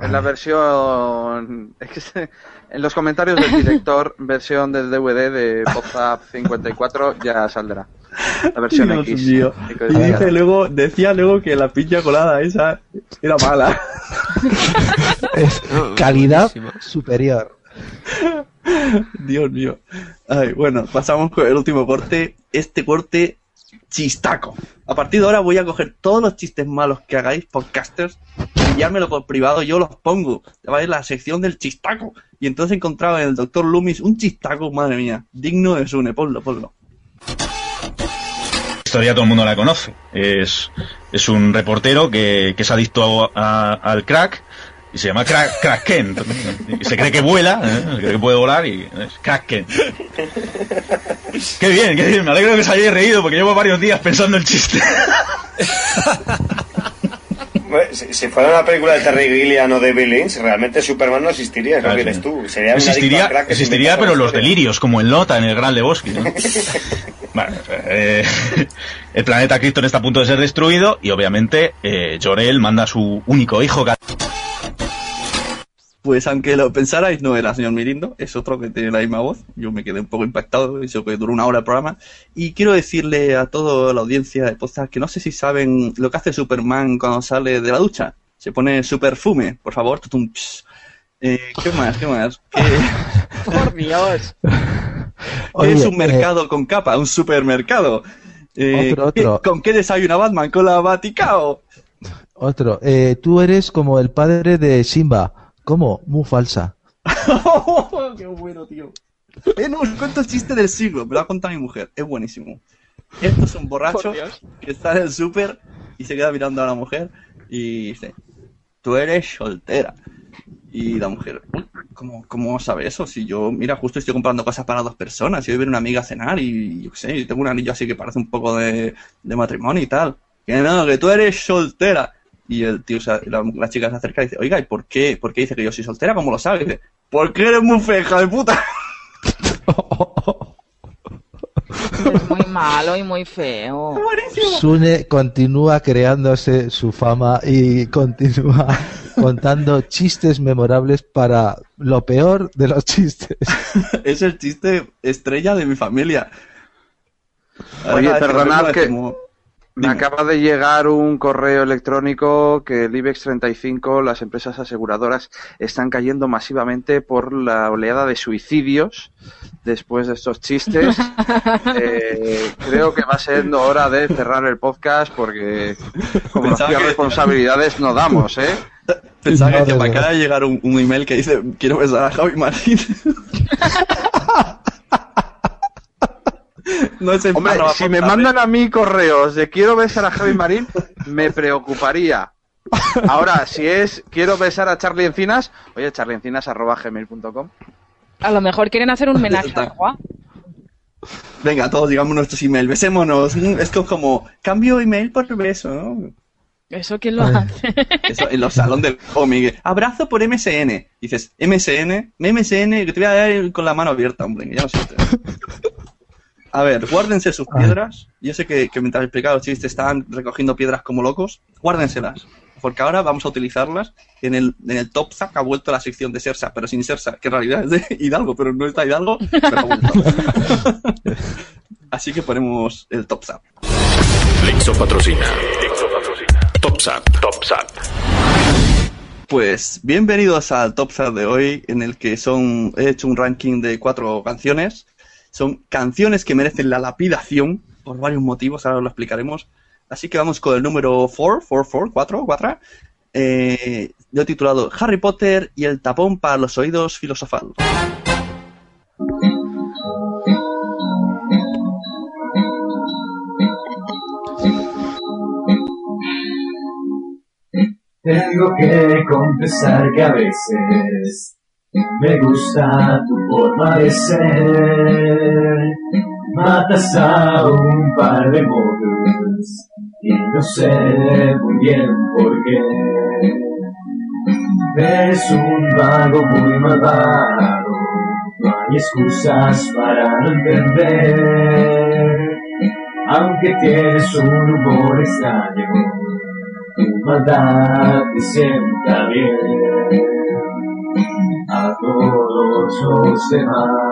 Speaker 14: en la versión... es que se- en los comentarios del director, versión del DVD de WhatsApp 54 ya saldrá. La versión
Speaker 10: Dios
Speaker 14: X.
Speaker 10: mío. Y dice luego, decía luego que la piña colada esa era mala.
Speaker 13: Es calidad superior.
Speaker 10: Dios mío. Ay, bueno, pasamos con el último corte. Este corte chistaco. A partir de ahora voy a coger todos los chistes malos que hagáis, podcasters, enviármelo por privado, yo los pongo. Va a ir la sección del chistaco. Y entonces encontraba en el doctor Loomis un chistaco, madre mía, digno de Sune. Ponlo, ponlo.
Speaker 37: historia todo el mundo la conoce. Es, es un reportero que, que es adicto a- al crack y se llama Kent. Y se cree que vuela, ¿eh? se cree que puede volar y es Crack Kent. Qué bien, qué bien, me alegro que os hayáis reído porque llevo varios días pensando el chiste.
Speaker 35: Si, fuera una película de Terry Gilliam o David Lynch, realmente Superman no existiría, es lo que dices tú. Sería
Speaker 37: Existiría,
Speaker 35: crack
Speaker 37: existiría pero los delirios, como el Nota en el Gran Lebowski. ¿no? Bueno, eh, el planeta Krypton está a punto de ser destruido y obviamente eh, Jor-El manda a su único hijo
Speaker 10: Pues aunque lo pensarais, no era señor Mirindo, es otro que tiene la misma voz. Yo me quedé un poco impactado, eso que duró una hora el programa. Y quiero decirle a toda la audiencia de podcast que no sé si saben lo que hace Superman cuando sale de la ducha. Se pone su perfume, por favor. Eh, ¿Qué más? ¿Qué más? ¿Qué,
Speaker 15: Por Dios.
Speaker 10: qué es
Speaker 13: Oye,
Speaker 10: un mercado con capa? Un supermercado. Eh,
Speaker 13: Otro, otro.
Speaker 10: ¿qué- ¿Con qué desayuna Batman? Con la Vaticao.
Speaker 13: Otro, eh, tú eres como el padre de Simba. ¿Cómo? Muy falsa.
Speaker 10: ¡Qué bueno, tío! Eh, no, os cuento el chiste del siglo, me lo ha contado mi mujer, es buenísimo. Esto es un borracho que está en el súper y se queda mirando a la mujer y dice, tú eres soltera. Y la mujer, "Uy, ¿cómo, ¿cómo sabe eso? Si yo, mira, justo estoy comprando cosas para dos personas, y hoy viene una amiga a cenar y yo qué sé, y tengo un anillo así que parece un poco de, de matrimonio y tal. Que no, que tú eres soltera. Y el tío, la, la chica se acerca y dice, oiga, ¿y por qué? ¿Por qué dice que yo soy soltera? ¿Cómo lo sabe? Y dice, porque eres muy fea, hija de puta.
Speaker 15: Es muy malo y muy feo.
Speaker 13: Sune continúa creándose su fama y continúa contando chistes memorables para lo peor de los chistes.
Speaker 10: es el chiste estrella de mi familia.
Speaker 14: Oye, perdonad que
Speaker 10: como-
Speaker 14: me acaba de llegar un correo electrónico que el IBEX 35, las empresas aseguradoras, están cayendo masivamente por la oleada de suicidios después de estos chistes. Eh, creo que va siendo hora de cerrar el podcast porque como
Speaker 10: Pensaba
Speaker 14: hacía
Speaker 10: que-
Speaker 14: responsabilidades no damos, ¿eh?
Speaker 10: Pensaba que
Speaker 14: No, de
Speaker 10: me acaba de llegar un, un email que dice, quiero besar a Javi Marín. no es en
Speaker 14: Hombre, si me mandan a mí correos de quiero besar a Javi Marín, me preocuparía. Ahora, si es quiero besar a Charlie Encinas, oye, charliencinas.gmail.com
Speaker 15: A lo mejor quieren hacer un homenaje a Juan.
Speaker 10: Venga, todos digamos nuestros emails, besémonos. Es como, cambio email por beso, ¿no?
Speaker 15: ¿Eso quién lo hace?
Speaker 10: Eso, en los salón del cómic. Abrazo por MSN. Dices, MSN, MSN, que te voy a dar con la mano abierta, hombre, que ya no existe. A ver, guárdense sus piedras. Yo sé que, que mientras explicaba los chistes estaban recogiendo piedras como locos. Guárdenselas. Porque ahora vamos a utilizarlas en el, en el Top Zap que ha vuelto la sección de Sersa, pero sin Sersa, que en realidad es de Hidalgo, pero no está Hidalgo, pero ha vuelto. Así que ponemos el Top Zap.
Speaker 34: Lixo patrocina. Top Zap. Top Zap.
Speaker 10: Pues bienvenidos al Top Zap de hoy, en el que son he hecho un ranking de cuatro canciones. Son canciones que merecen la lapidación por varios motivos, ahora lo explicaremos. Así que vamos con el número 4, 4, 4, 4, 4. Eh, yo titulado Harry Potter y el tapón para los oídos filosofal.
Speaker 38: Tengo que confesar que a veces me gusta tu forma de ser. Matas a un par de modos y no sé muy bien por qué. Eres un vago muy malvado, no hay excusas para no entender, aunque tienes un humor extraño, tu maldad te sienta bien. A todos los demás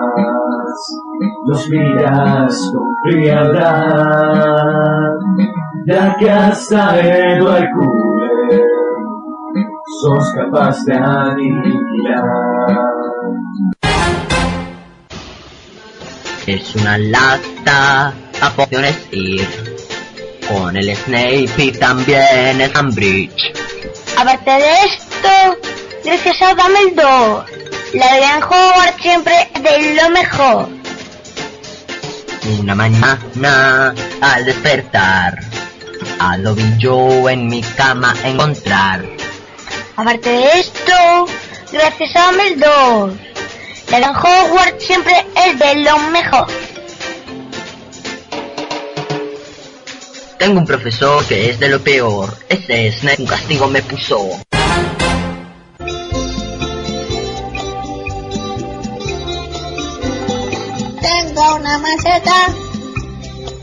Speaker 38: los miras con frialdad, ya que hasta Edward Cullen sos capaz de aniquilar.
Speaker 39: Es una lata a pociones ir. Con el Snape y también el Cambridge.
Speaker 40: Aparte de esto, gracias a Dumbledore, la en Hogwarts siempre es de lo mejor.
Speaker 39: Una mañana al despertar, a lo vi yo en mi cama encontrar.
Speaker 40: Aparte de esto, gracias a Dumbledore, la en Hogwarts siempre es de lo mejor.
Speaker 39: Tengo un profesor que es de lo peor. Ese Snape un castigo me puso.
Speaker 40: Tengo una maceta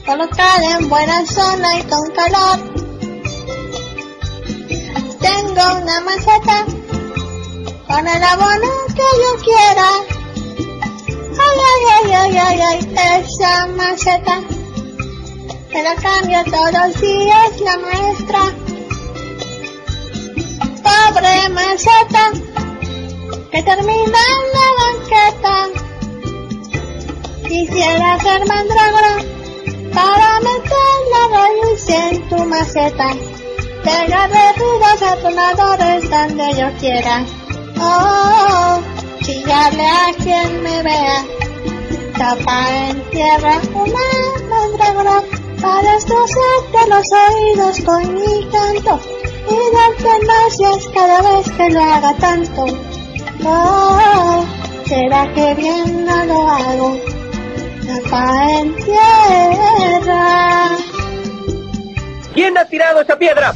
Speaker 40: colocada en buena zona y con calor. Tengo una maceta con el abono que yo quiera. Ay, ay, ay, ay, ay, ay, esa maceta que la cambia todos los días la maestra. Pobre maceta que termina en la banqueta. Quisiera ser mandrágora para meter la raíz en tu maceta. Pegarle ruidos atonadores donde yo quiera. Oh, chillarle a quien me vea. Tapa en tierra una mandrágora para destrozarte los oídos con mi canto y darte gracias cada vez que lo haga tanto. Oh, será que bien no lo hago. Tapa en tierra.
Speaker 41: ¿Quién ha tirado esa piedra?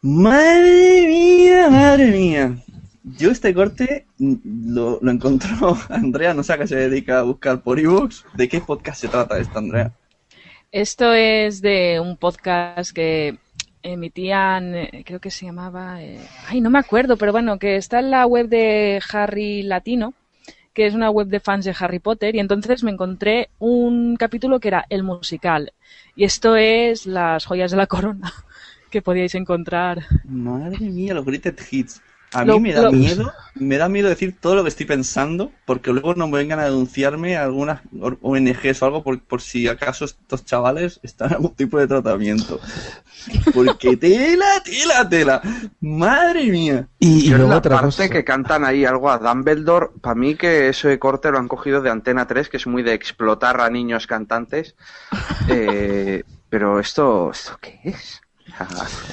Speaker 10: Madre mía, madre mía. Yo este corte lo, lo encontró Andrea, no sé a qué se dedica a buscar por ebooks. ¿De qué podcast se trata esto, Andrea?
Speaker 15: Esto es de un podcast que emitían, eh, creo que se llamaba, eh, ay, no me acuerdo, pero bueno, que está en la web de Harry Latino, que es una web de fans de Harry Potter, y entonces me encontré un capítulo que era el musical. Y esto es las joyas de la corona que podíais encontrar.
Speaker 10: Madre mía, los greatest hits. A mí
Speaker 15: Lo-
Speaker 10: me da
Speaker 15: lo-
Speaker 10: miedo, me da miedo decir todo lo que estoy pensando, porque luego no me vengan a denunciarme a algunas ONGs o algo por, por si acaso estos chavales están en algún tipo de tratamiento. Porque tela, tela, tela. Madre mía.
Speaker 13: Y,
Speaker 14: Yo en
Speaker 13: luego
Speaker 14: la
Speaker 13: otra
Speaker 14: parte
Speaker 13: cosa.
Speaker 14: que cantan ahí algo a Dumbledore, para mí que ese corte lo han cogido de Antena 3, que es muy de explotar a niños cantantes. Eh, pero esto, ¿esto qué es?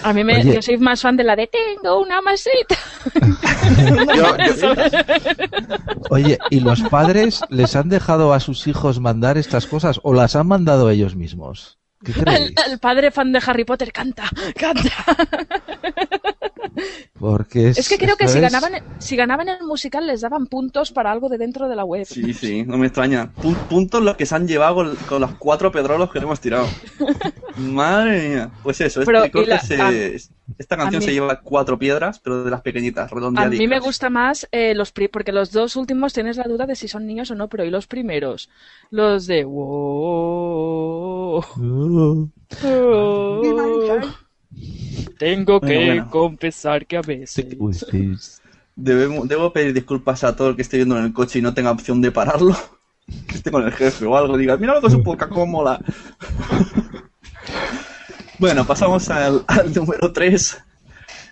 Speaker 15: A mí me,
Speaker 13: Oye.
Speaker 15: yo soy más fan de la de Tengo una masita.
Speaker 13: Oye, ¿y los padres les han dejado a sus hijos mandar estas cosas o las han mandado ellos mismos? ¿Qué creéis?
Speaker 15: El, el padre fan de Harry Potter canta, canta.
Speaker 13: Porque es,
Speaker 15: Es que creo que si ganaban, si ganaban el musical les daban puntos para algo de dentro de la web.
Speaker 10: Sí, sí, no me extraña. Pu- puntos los que se han llevado con, con los cuatro pedrolos que le hemos tirado. Madre mía. Pues eso, este
Speaker 15: Pero, y
Speaker 10: corte
Speaker 15: la-
Speaker 10: se-
Speaker 15: a-
Speaker 10: esta canción
Speaker 15: mí-
Speaker 10: se lleva cuatro piedras, pero de las pequeñitas,
Speaker 15: A
Speaker 10: redondeaditas.
Speaker 15: mí me gusta más eh, los pri- porque los dos últimos tienes la duda de si son niños o no, pero y los primeros, los de wow, oh, tengo que
Speaker 10: Bueno,
Speaker 15: confesar que a veces
Speaker 10: Debemos- debo pedir disculpas a todo el que esté viendo en el coche y no tenga opción de pararlo. Que esté con el jefe o algo, diga, mira lo que es un poco cómoda. bueno, pasamos al, al número 3.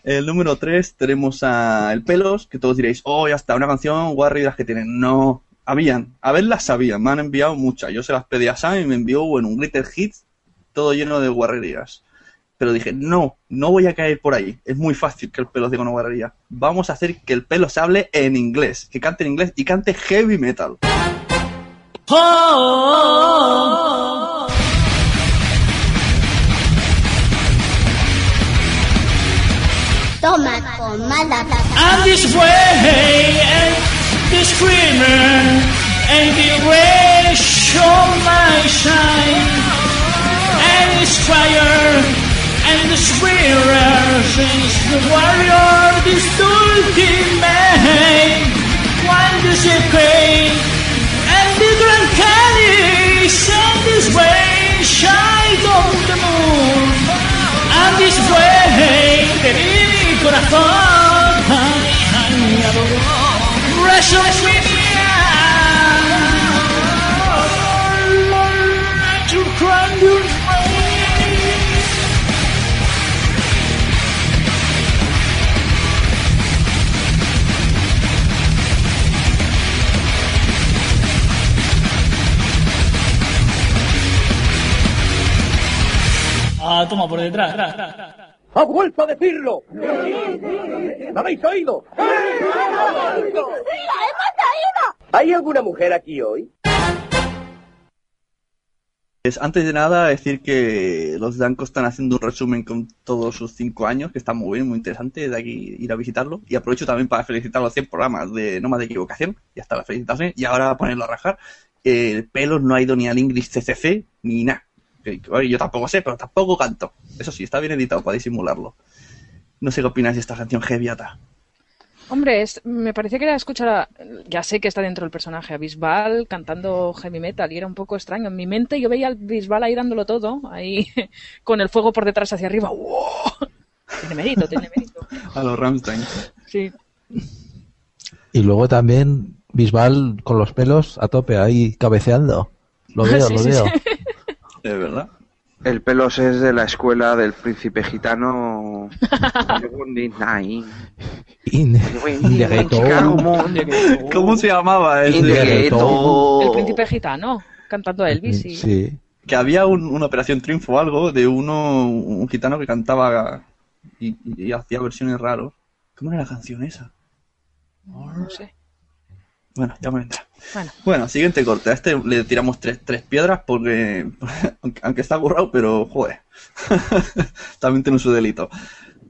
Speaker 10: El número 3 tenemos a El Pelos, que todos diréis, oh, ya está, una canción guarri de las que tienen. No, habían, a ver las sabían, me han enviado muchas. Yo se las pedí a Sam y me envió, bueno, un glitter hit todo lleno de guarrerías. Pero dije, no, no voy a caer por ahí. Es muy fácil que el pelo diga una guarrería. Vamos a hacer que el pelo se hable en inglés, que cante en inglés y cante heavy metal.
Speaker 40: Toma, toma la
Speaker 42: I'm this way, and the screamer, and the ray show my shine, and it's fire, and the swearer sings the warrior, this ultimate, one it pay, and the grand candy send this way, shine on the moon, and this way, de mi corazón, ay, ay, adoro, WrestleMania, to Ah, toma por detrás.
Speaker 41: ¡Ha vuelto a decirlo! ¿Me habéis oído?
Speaker 40: ¡Sí, la hemos oído!
Speaker 41: ¿Hay alguna mujer aquí hoy?
Speaker 10: Es, antes de nada, decir que los Danco están haciendo un resumen con todos sus cinco años, que está muy bien, muy interesante, de aquí ir a visitarlo. Y aprovecho también para felicitar los 100 programas de No más de equivocación, ya está la felicitación, y ahora ponerlo a rajar. El pelo no ha ido ni al English CCC ni nada. Oye, Yo tampoco sé, pero tampoco canto. Eso sí, está bien editado para disimularlo. No sé qué opináis de esta canción Heavyata.
Speaker 15: Hombre, es- me parecía que era escuchar a... Ya sé que está dentro del personaje, a Bisbal cantando heavy metal y era un poco extraño. En mi mente yo veía a Bisbal ahí dándolo todo, ahí con el fuego por detrás hacia arriba. ¡Wow! Tiene mérito, tiene mérito.
Speaker 10: A los Ramstein.
Speaker 15: Sí.
Speaker 13: Y luego también Bisbal con los pelos a tope ahí cabeceando. Lo veo,
Speaker 14: Sí,
Speaker 13: lo
Speaker 14: sí,
Speaker 13: veo.
Speaker 14: sí.
Speaker 10: Es verdad.
Speaker 14: El pelos es de la escuela del príncipe gitano.
Speaker 10: ¿Cómo se llamaba ese?
Speaker 15: El príncipe gitano, cantando Elvis y...
Speaker 13: Sí.
Speaker 10: Que había un- una operación triunfo o algo de uno, un gitano que cantaba y, y- y hacía versiones raros. ¿Cómo era la canción esa?
Speaker 15: No sé.
Speaker 10: Bueno, ya me vendrá.
Speaker 15: Bueno.
Speaker 10: Bueno, siguiente corte. A este le tiramos tres, tres piedras porque, aunque, aunque está currado, pero joder, también tiene su delito.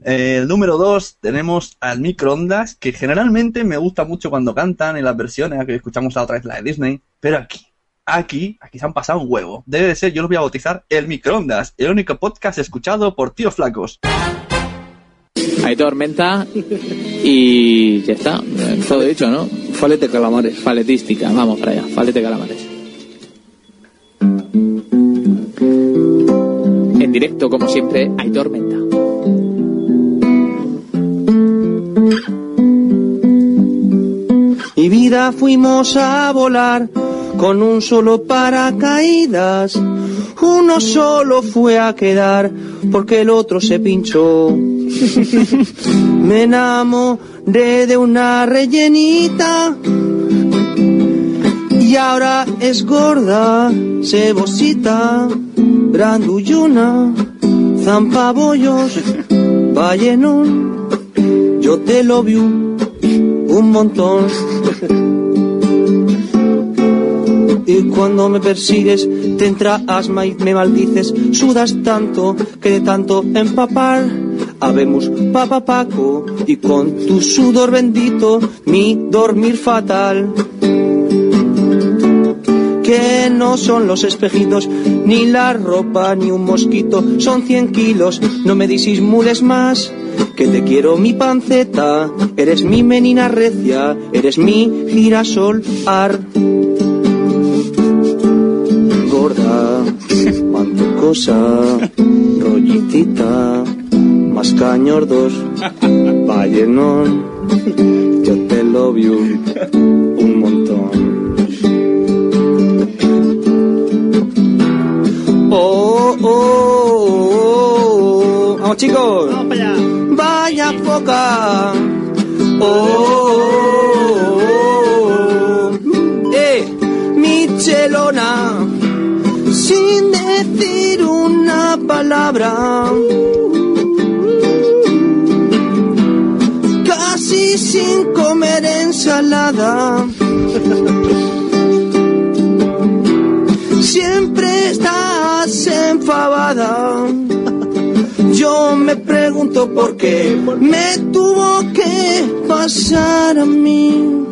Speaker 10: Eh, el número dos tenemos al microondas, que generalmente me gusta mucho cuando cantan en las versiones, que escuchamos la otra vez la de Disney, pero aquí, aquí, aquí se han pasado un huevo. Debe de ser, yo lo voy a bautizar, el microondas, el único podcast escuchado por tíos flacos.
Speaker 43: Hay tormenta y ya está. Todo dicho, ¿no? Falete calamares. Faletística, vamos para allá. Falete calamares. En directo, como siempre, hay tormenta.
Speaker 44: Mi vida fuimos a volar con un solo paracaídas. Uno solo fue a quedar porque el otro se pinchó. Me enamoré de una rellenita y ahora es gorda, cebosita, grandullona, zampabollos, vallenón. Yo te lo vi un montón. Y cuando me persigues te entra asma y me maldices, sudas tanto que de tanto empapar, habemos papapaco y con tu sudor bendito mi dormir fatal. Que no son los espejitos, ni la ropa, ni un mosquito, son cien kilos, no me disimules más, que te quiero mi panceta, eres mi menina recia, eres mi girasol ar. Gorda, cuánto cosa, rollitita, más cañordos, vallenón, yo te lo vi un montón. Oh, oh, oh, vamos chicos. Vaya foca. Oh, oh, oh, eh, Michelona. Sin decir una palabra. Sin comer ensalada. Siempre estás enfadada. Yo me pregunto
Speaker 45: porque me tuvo que pasar a mí.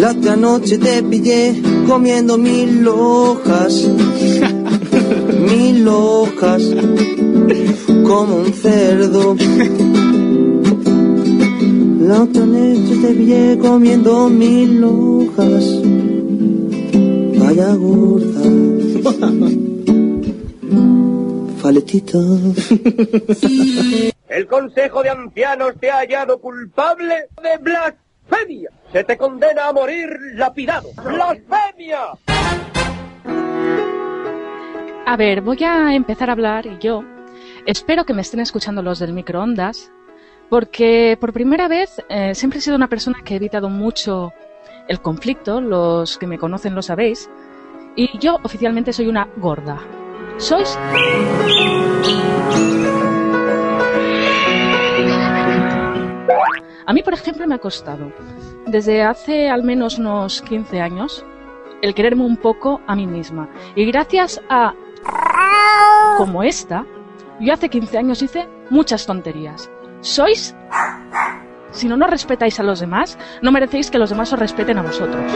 Speaker 45: La otra noche te pillé comiendo mil hojas, mil hojas, como un cerdo. La otra noche te pillé comiendo mil hojas, vaya gorda, faletita.
Speaker 41: El Consejo de Ancianos te ha hallado culpable de blasfemia. Se te condena a morir lapidado. ¡Blasfemia!
Speaker 15: A ver, voy a empezar a hablar y yo espero que me estén escuchando los del microondas, porque por primera vez eh, siempre he sido una persona que he evitado mucho el conflicto, los que me conocen lo sabéis, y yo oficialmente soy una gorda. ¿Sois? A mí, por ejemplo, me ha costado, desde hace al menos unos 15 años, el quererme un poco a mí misma. Y gracias a como esta, yo hace 15 años hice muchas tonterías. ¿Sois? Si no nos respetáis a los demás, no merecéis que los demás os respeten a vosotros.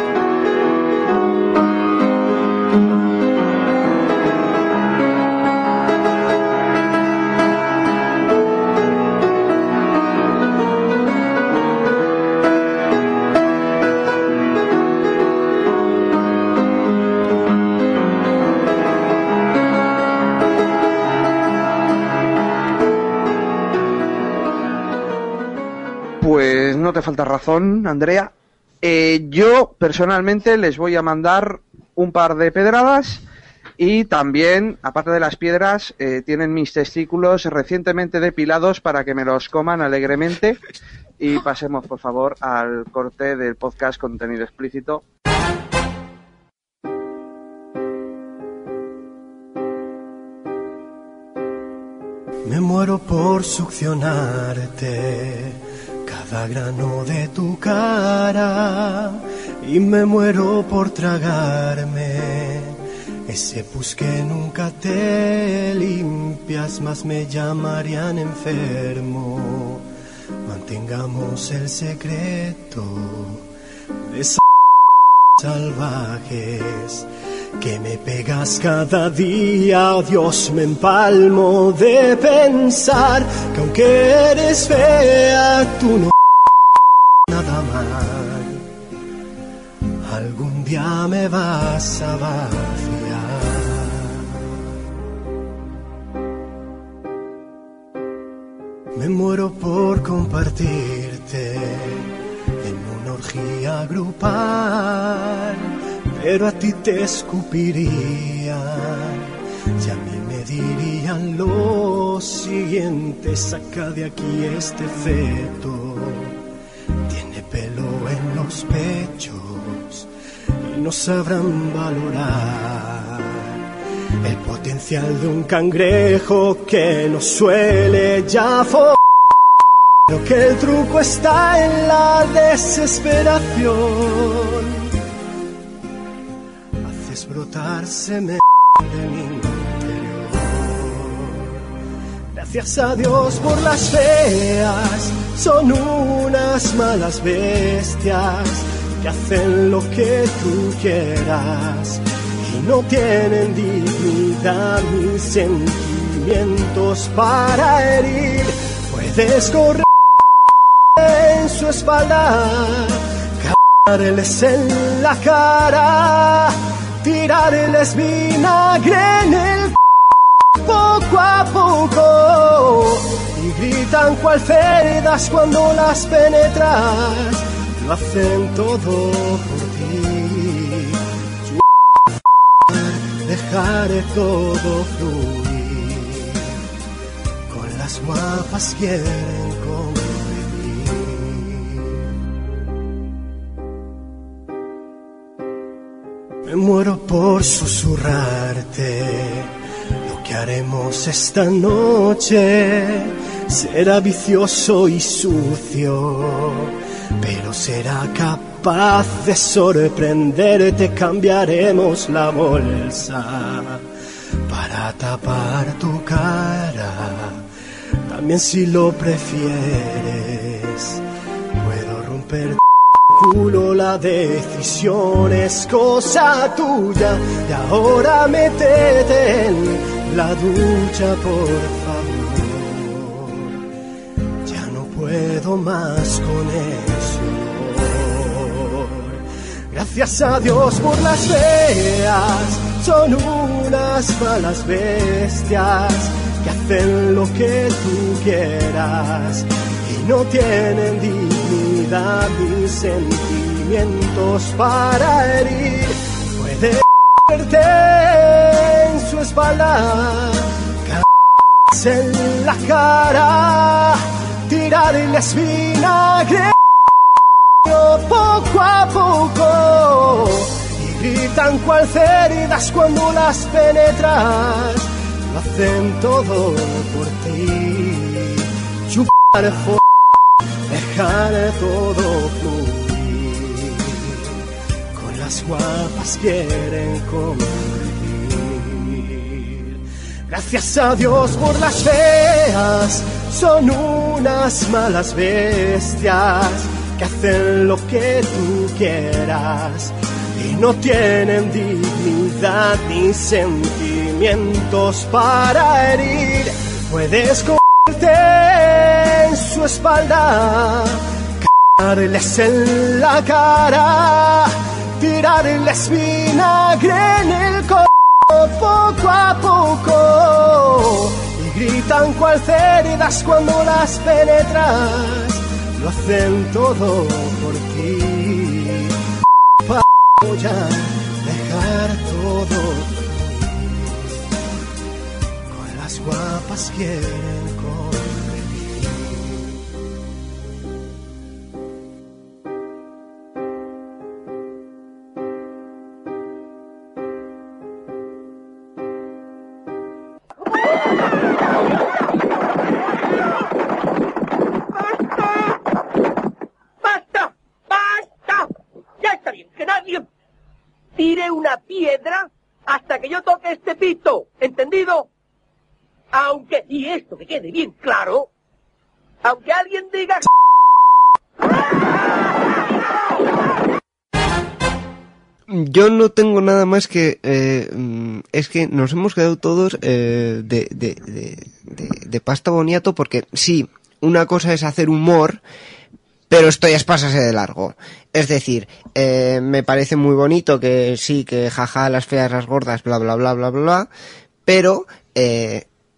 Speaker 14: Falta razón, Andrea. Eh, yo personalmente les voy a mandar un par de pedradas y también, aparte de las piedras, eh, tienen mis testículos recientemente depilados para que me los coman alegremente. Y pasemos, por favor, al corte del podcast contenido explícito.
Speaker 45: Me muero por succionarte cada grano de tu cara y me muero por tragarme ese pus que nunca te limpias, más me llamarían enfermo. Mantengamos el secreto de esas salvajes que me pegas cada día, oh Dios, me empalmo de pensar que aunque eres fea, tú no Día me vas a vaciar. Me muero por compartirte en una orgía grupal pero a ti te escupirían y a mí me dirían lo siguiente, saca de aquí este feto, tiene pelo en los pechos no sabrán valorar el potencial de un cangrejo que no suele ya fo- Creo que el truco está en la desesperación. Haces brotar semen de mi interior. Gracias a Dios por las feas, son unas malas bestias que hacen lo que tú quieras. Y no tienen dignidad ni sentimientos para herir. Puedes correr en su espalda, caerles en la cara tirarles vinagre en el poco a poco. Y gritan cual cerdas cuando las penetras lo hacen todo por ti. Dejaré todo fluir. Con las guapas quieren Me muero por susurrarte. Lo que haremos esta noche será vicioso y sucio, pero será capaz de sorprenderte, cambiaremos la bolsa para tapar tu cara. También si lo prefieres, puedo romper culo, la decisión es cosa tuya. Y ahora métete en la ducha, por puedo más con eso. Gracias a Dios por las feas, son unas malas bestias que hacen lo que tú quieras y no tienen dignidad ni sentimientos para herir. Puede verte en su espalda, en la cara, tirarles vinagre poco a poco y gritan cual cuando las penetras. Lo hacen todo por ti. Chupar, dejar todo fluir. Con las guapas quieren convivir. Gracias a Dios por las feas, son unas malas bestias que hacen lo que tú quieras y no tienen dignidad ni sentimientos para herir. Puedes cogerte en su espalda, caerles en la cara, tirarles vinagre en el corazón poco a poco gritan cual heridas cuando las penetras lo hacen todo por ti. Voy a dejar todo con las guapas quieren.
Speaker 41: Quede bien claro, aunque alguien diga...
Speaker 28: Yo no tengo nada más que... eh, mm, es que nos hemos quedado todos eh, de, de, de, pasta boniato porque sí, una cosa es hacer humor, pero esto ya es pasarse de largo. Es decir, eh, me parece muy bonito que sí, que jaja, las feas, las gordas, bla, bla, bla, bla, bla, bla, pero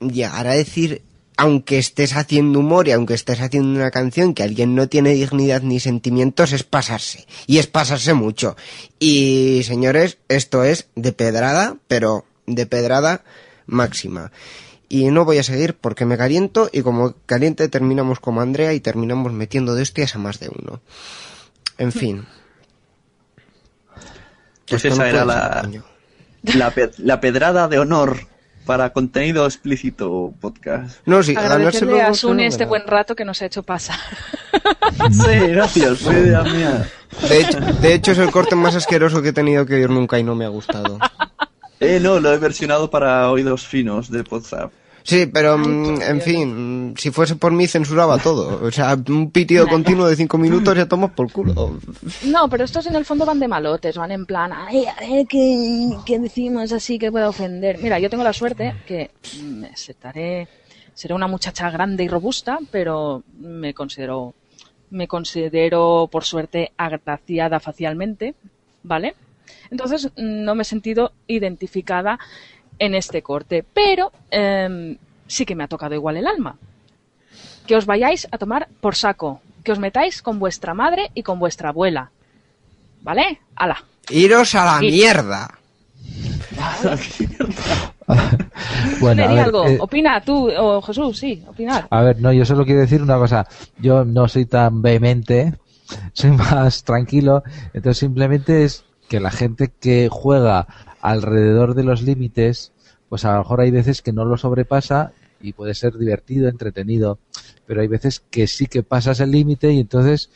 Speaker 28: llegar a decir, aunque estés haciendo humor y aunque estés haciendo una canción que alguien no tiene dignidad ni sentimientos, es pasarse. Y es pasarse mucho. Y señores, esto es de pedrada, pero de pedrada máxima. Y no voy a seguir porque me caliento y como caliente terminamos como Andrea y terminamos metiendo de hostias a más de uno. En fin.
Speaker 10: Pues
Speaker 28: no
Speaker 10: esa era la, la pedrada de honor para contenido explícito podcast.
Speaker 28: No, sí,
Speaker 15: Agradecerle a Sune este buen rato que nos ha hecho pasar.
Speaker 10: Sí, gracias, fue idea mía.
Speaker 28: De hecho, de hecho es el corte más asqueroso que he tenido que oír nunca y no me ha gustado.
Speaker 10: Eh, no, lo he versionado para oídos finos de WhatsApp.
Speaker 28: Sí, pero mm, en fin, si fuese por mí censuraba todo. O sea, un pitido continuo de cinco minutos ya tomas por culo.
Speaker 15: No, pero estos en el fondo van de malotes, van en plan, ay, a ver qué, qué decimos así que pueda ofender. Mira, yo tengo la suerte que mm, aceptaré, seré una muchacha grande y robusta, pero me considero, me considero por suerte agraciada facialmente, ¿vale? Entonces no me he sentido identificada en este corte, pero em, sí que me ha tocado igual el alma. Que os vayáis a tomar por saco, que os metáis con vuestra madre y con vuestra abuela. ¿Vale? ¡Hala!
Speaker 28: Iros a la
Speaker 15: Y-
Speaker 28: mierda.
Speaker 13: Bueno, a
Speaker 15: Di
Speaker 13: ver,
Speaker 15: algo.
Speaker 13: eh,
Speaker 15: Opina tú, o Jesús, sí, opinar.
Speaker 13: A ver, no, yo solo quiero decir una cosa. Yo no soy tan vehemente, soy más tranquilo. Entonces simplemente es que la gente que juega alrededor de los límites, pues a lo mejor hay veces que no lo sobrepasa y puede ser divertido, entretenido. Pero hay veces que sí que pasas el límite y entonces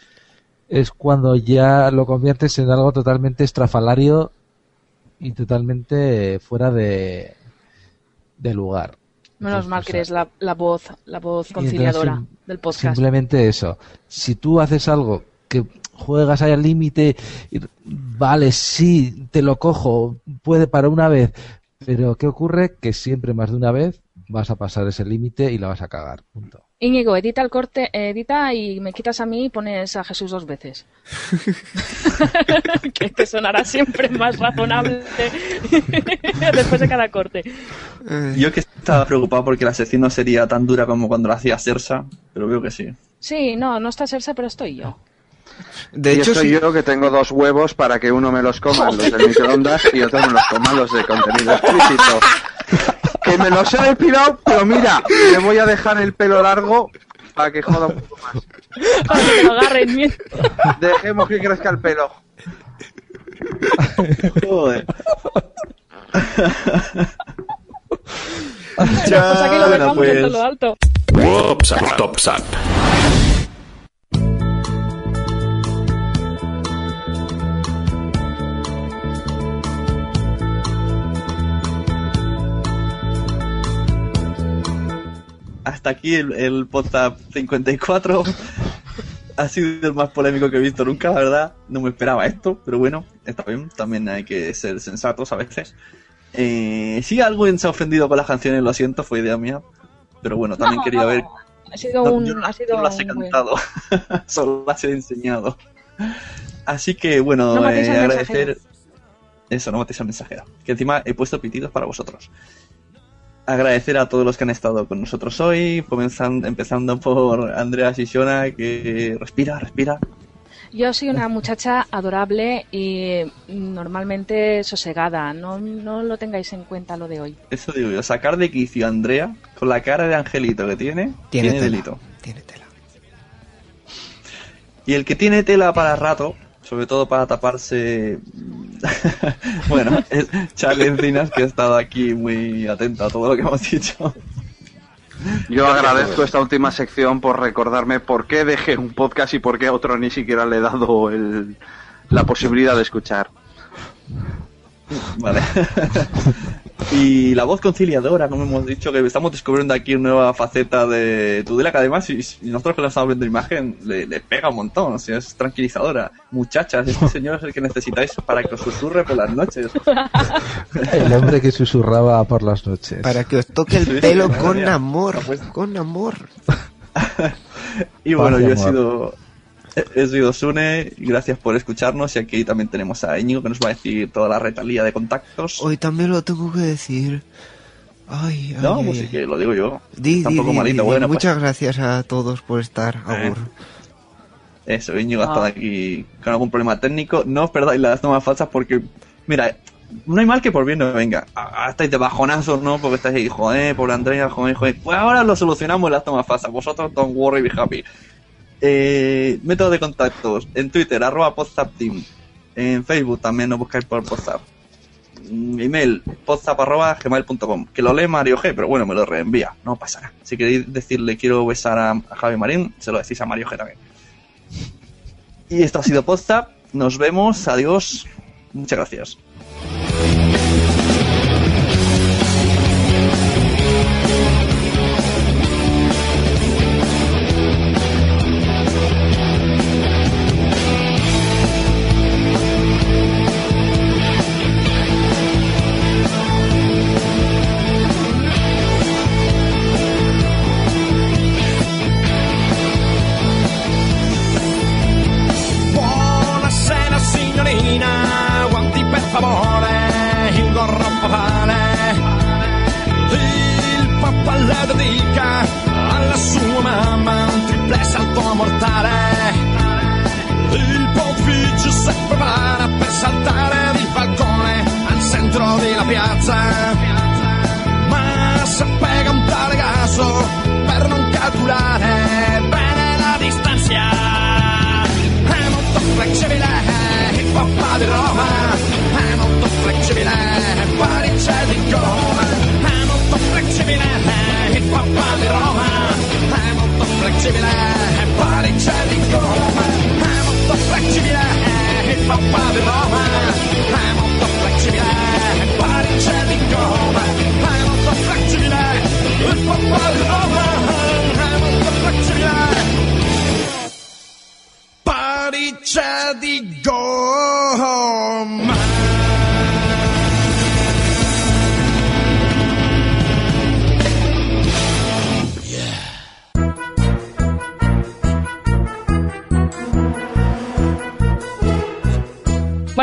Speaker 13: es cuando ya lo conviertes en algo totalmente estrafalario y totalmente fuera de, de lugar.
Speaker 15: Menos mal que eres la, la voz, la voz
Speaker 13: entonces
Speaker 15: conciliadora del podcast.
Speaker 13: Simplemente eso. Si tú haces algo que juegas ahí al límite, y- vale, sí, te lo cojo, puede para una vez, pero ¿qué ocurre? Que siempre más de una vez vas a pasar ese límite y la vas a cagar. Punto.
Speaker 15: Íñigo, edita el corte, edita y me quitas a mí y pones a Jesús dos veces. que, que sonará siempre más razonable después de cada corte.
Speaker 10: Yo que estaba preocupado porque la sección no sería tan dura como cuando la hacía Sersa, pero veo que sí.
Speaker 15: Sí, no, no está Sersa, pero estoy yo.
Speaker 14: De hecho, soy yo que tengo dos huevos para que uno me los coma los del microondas y otro me los coma los de contenido explícito. Que me los he depilado, pero mira, le voy a dejar el pelo largo para que joda un poco más.
Speaker 15: Para que lo agarren bien.
Speaker 14: Dejemos que crezca el pelo.
Speaker 10: Joder.
Speaker 15: Pues aquí lo
Speaker 10: Bueno,
Speaker 15: dejamos
Speaker 10: pues-
Speaker 15: en todo lo alto.
Speaker 46: Top
Speaker 10: Hasta aquí el, el podcast 54. ha sido el más polémico que he visto nunca, la verdad. No me esperaba esto, pero bueno, está bien. También hay que ser sensatos a veces. Eh, si alguien se ha ofendido con las canciones, lo siento, fue idea mía. Pero bueno, también
Speaker 15: No,
Speaker 10: quería ver.
Speaker 15: Ha sido
Speaker 10: No,
Speaker 15: un.
Speaker 10: yo no-
Speaker 15: ha sido
Speaker 10: no las he
Speaker 15: un
Speaker 10: cantado, solo las he enseñado. Así que bueno, eh, agradecer.
Speaker 15: mensajero.
Speaker 10: Eso, no matéis al mensajero. Que encima he puesto pitidos para vosotros. Agradecer a todos los que han estado con nosotros hoy, comenzando, empezando por Andrea Sisiona, que respira, respira.
Speaker 15: Yo soy una muchacha adorable y normalmente sosegada. No, no lo tengáis en cuenta lo de hoy.
Speaker 10: Eso digo yo, sacar de quicio a Andrea con la cara de angelito que tiene,
Speaker 28: Tiene
Speaker 10: tiene,
Speaker 28: tela.
Speaker 10: delito.
Speaker 28: Tiene tela.
Speaker 10: Y el que tiene tela para rato, sobre todo para taparse. bueno, es Charlie Encinas, que ha estado aquí muy atento a todo lo que hemos dicho.
Speaker 14: Yo agradezco esta última sección por recordarme por qué dejé un podcast y por qué a otro ni siquiera le he dado el- la posibilidad de escuchar.
Speaker 10: Vale. Y la voz conciliadora, como hemos dicho, que estamos descubriendo aquí una nueva faceta de Tudela, que además, si nosotros que la estamos viendo en imagen, le, le pega un montón, o sea, es tranquilizadora. Muchachas, este señor es el que necesitáis para que os susurre por las noches.
Speaker 13: El hombre que susurraba por las noches.
Speaker 28: Para que os toque el
Speaker 10: Sí,
Speaker 28: pelo con amor. Con amor.
Speaker 10: Y bueno,
Speaker 13: Paz y
Speaker 10: yo he sido, he sido Sune, y gracias por escucharnos, y aquí también tenemos a Íñigo que nos va a decir toda la retalía de contactos.
Speaker 28: Hoy también lo tengo que decir. Ay, ay,
Speaker 10: No,
Speaker 28: ay,
Speaker 10: pues sí que lo digo yo.
Speaker 28: Di,
Speaker 10: Está un
Speaker 28: di,
Speaker 10: poco
Speaker 28: di,
Speaker 10: malito, bueno, pues
Speaker 28: Muchas gracias a todos por estar.
Speaker 10: Eh.
Speaker 28: Agur.
Speaker 10: Eso, Íñigo ha
Speaker 15: Ah.
Speaker 10: estado aquí con algún problema técnico. No os perdáis las tomas falsas porque, mira, no hay mal que por bien no venga. Estáis de bajonazos, ¿no? Porque estáis ahí, joder, pobre Andrea, joder, joder. Pues ahora lo solucionamos en las tomas falsas. Vosotros don't worry, be happy. Eh, método de contactos. En Twitter, arroba podzapteam. En Facebook también nos buscáis por podzap. Mm, Email, gmail.com. Que lo lee Mario G, pero bueno, me lo reenvía. No pasa nada. Si queréis decirle quiero besar a, Javi Marín, se lo decís a Mario G también. Y esto ha sido Podzap. Nos vemos. Adiós. Muchas gracias.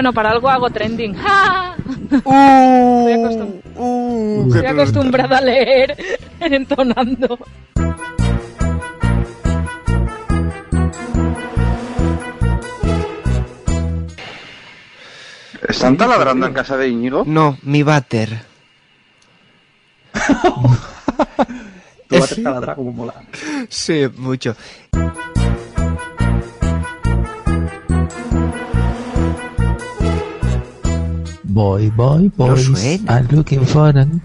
Speaker 15: Bueno, para algo hago trending. ¡Ja!
Speaker 28: Uh,
Speaker 15: Estoy, acostum-
Speaker 28: uh,
Speaker 15: estoy acostumbrada a leer entonando.
Speaker 14: ¿Están taladrando en casa de Íñigo?
Speaker 28: No, mi váter.
Speaker 10: Tu vas a taladrar como mola.
Speaker 28: Sí, mucho.
Speaker 13: Boy, boy,
Speaker 28: No
Speaker 13: boys.
Speaker 28: suena.
Speaker 13: I'm looking for an...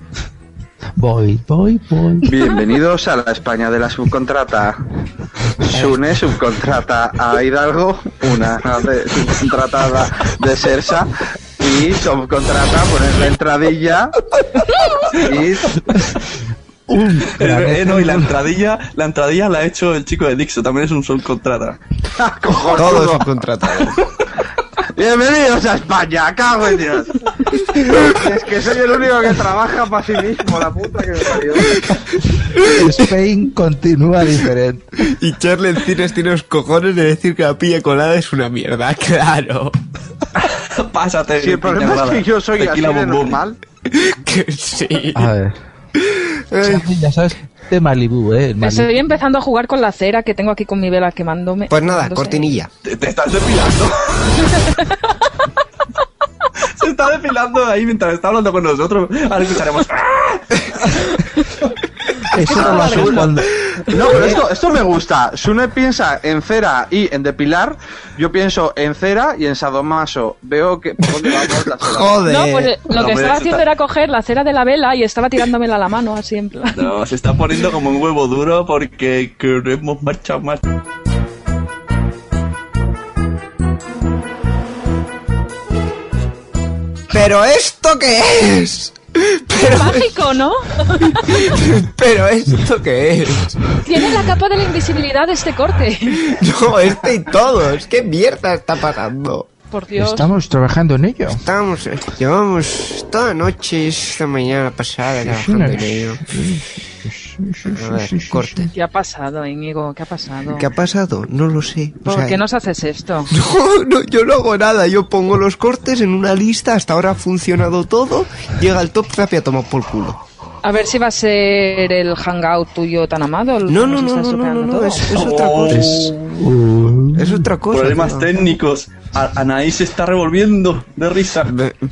Speaker 13: Boy, boy, boy.
Speaker 14: Bienvenidos a la España de la subcontrata. Sune subcontrata a Hidalgo, una de- subcontratada de Sersa y subcontrata poner la entradilla y
Speaker 10: Eh, no, y la entradilla, la entradilla la ha hecho el chico de Dixo, también es un subcontrata.
Speaker 28: Todo subcontratado.
Speaker 14: Bienvenidos a España, cago en Dios. Es que soy el único que trabaja para sí mismo, la puta que me parió.
Speaker 13: Spain continúa diferente.
Speaker 28: Y Charlie Encinas tiene los cojones de decir que la pilla colada es una mierda, claro.
Speaker 10: Pásate.
Speaker 14: Si el problema es que yo soy así
Speaker 10: Tequila
Speaker 14: de
Speaker 10: Bum Bum.
Speaker 14: normal.
Speaker 28: Que sí.
Speaker 13: A ver. Charlie, ya sabes de Malibu, ¿eh? Malibu.
Speaker 15: Estoy empezando a jugar con la cera que tengo aquí con mi vela quemándome.
Speaker 28: Pues nada,
Speaker 15: Quemándose.
Speaker 28: cortinilla.
Speaker 10: Te, te estás depilando. Se está depilando ahí mientras está hablando con nosotros. Ahora escucharemos.
Speaker 13: Eso no lo haces cuando...
Speaker 14: No, pero esto, esto me gusta. Sune piensa en cera y en depilar. Yo pienso en cera y en sadomaso. Veo que por dónde vamos la cera.
Speaker 28: Joder.
Speaker 15: No, pues eh, lo que estaba haciendo
Speaker 10: está-
Speaker 15: era coger la cera de la vela y estaba tirándomela a la mano, así en plan.
Speaker 10: No, se está poniendo como un huevo duro porque queremos marchar más.
Speaker 28: ¿Pero esto qué es? Pero,
Speaker 15: Mágico, ¿no?
Speaker 28: pero esto qué es?
Speaker 15: Tiene la capa de la invisibilidad de este corte.
Speaker 28: No, este y todos. ¿Qué mierda está pasando?
Speaker 15: Por Dios.
Speaker 13: Estamos trabajando en ello.
Speaker 28: Estamos, llevamos toda la noche, esta mañana pasada trabajando en ello. A ver, corte.
Speaker 15: ¿Qué ha pasado, Íñigo? ¿Qué ha pasado?
Speaker 28: ¿Qué ha pasado? No lo sé. O
Speaker 15: ¿Por
Speaker 28: sea,
Speaker 15: qué nos haces esto?
Speaker 28: No, no, yo no hago nada. Yo pongo los cortes en una lista. Hasta ahora ha funcionado todo. Llega el top rap y a tomar por culo.
Speaker 15: A ver si va a ser el hangout tuyo tan amado.
Speaker 28: No, no, no, no, no, no, no, es, es otra cosa.
Speaker 13: Es-
Speaker 28: Es otra cosa.
Speaker 10: Problemas
Speaker 28: tío.
Speaker 10: técnicos. A- Anaís se está revolviendo de risa.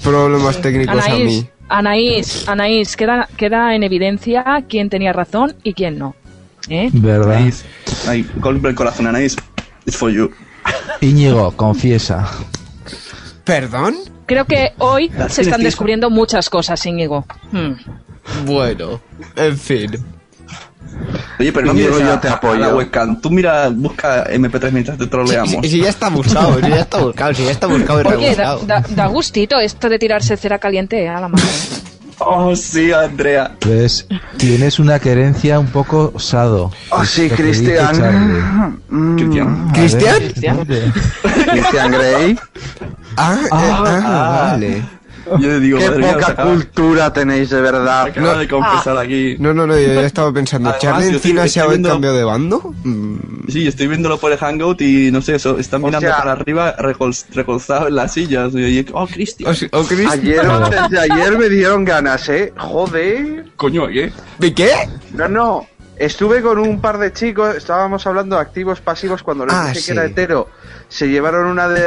Speaker 28: Problemas técnicos a
Speaker 15: Anaís,
Speaker 28: mí.
Speaker 15: Anaís, Anaís, queda, queda en evidencia quién tenía razón y quién no. ¿Eh?
Speaker 13: ¿Verdad?
Speaker 10: Anaís. Ay, golpe el corazón, Anaís. It's for you.
Speaker 13: Íñigo, confiesa.
Speaker 28: ¿Perdón?
Speaker 15: Creo que hoy se están descubriendo muchas cosas, Íñigo. Hmm.
Speaker 28: Bueno, en fin.
Speaker 10: Oye, pero no mires
Speaker 14: yo te
Speaker 10: a
Speaker 14: apoyo.
Speaker 10: la webcam. Tú mira, busca MP3 mientras te troleamos.
Speaker 28: Si, si ya está buscado, si ya está buscado, si ya está buscado y
Speaker 15: Oye, da,
Speaker 28: rebuscado.
Speaker 15: da- da gustito esto de tirarse cera caliente a la mano.
Speaker 10: Oh, sí, Andrea.
Speaker 13: Pues tienes una querencia un poco sado.
Speaker 14: Oh, sí, Cristian. Mm,
Speaker 10: Cristian.
Speaker 28: ¿Cristian?
Speaker 13: Cristian.
Speaker 14: Grey.
Speaker 28: Ah, eh, ah, vale.
Speaker 10: Yo le digo,
Speaker 14: Qué
Speaker 10: madre
Speaker 14: poca
Speaker 10: acaba-
Speaker 14: cultura tenéis, de verdad.
Speaker 10: acaba de confesar aquí.
Speaker 28: No, no, no, yo ya estaba pensando,
Speaker 10: Además,
Speaker 28: ¿Charlie Encina se ha cambiado de bando? Mm,
Speaker 10: Sí, estoy viéndolo por el Hangout y no sé, eso, están
Speaker 14: O
Speaker 10: mirando
Speaker 14: sea-
Speaker 10: para arriba recol- recolzados en las sillas. Y, oh,
Speaker 28: Chris-
Speaker 14: Ayer, desde ayer me dieron ganas, ¿eh? Joder.
Speaker 10: Coño, ¿qué?
Speaker 28: ¿De qué?
Speaker 14: No, no. Estuve con un par de chicos, estábamos hablando de activos pasivos cuando les
Speaker 28: Ah,
Speaker 14: dije
Speaker 28: sí.
Speaker 14: que era hetero. Se llevaron una de...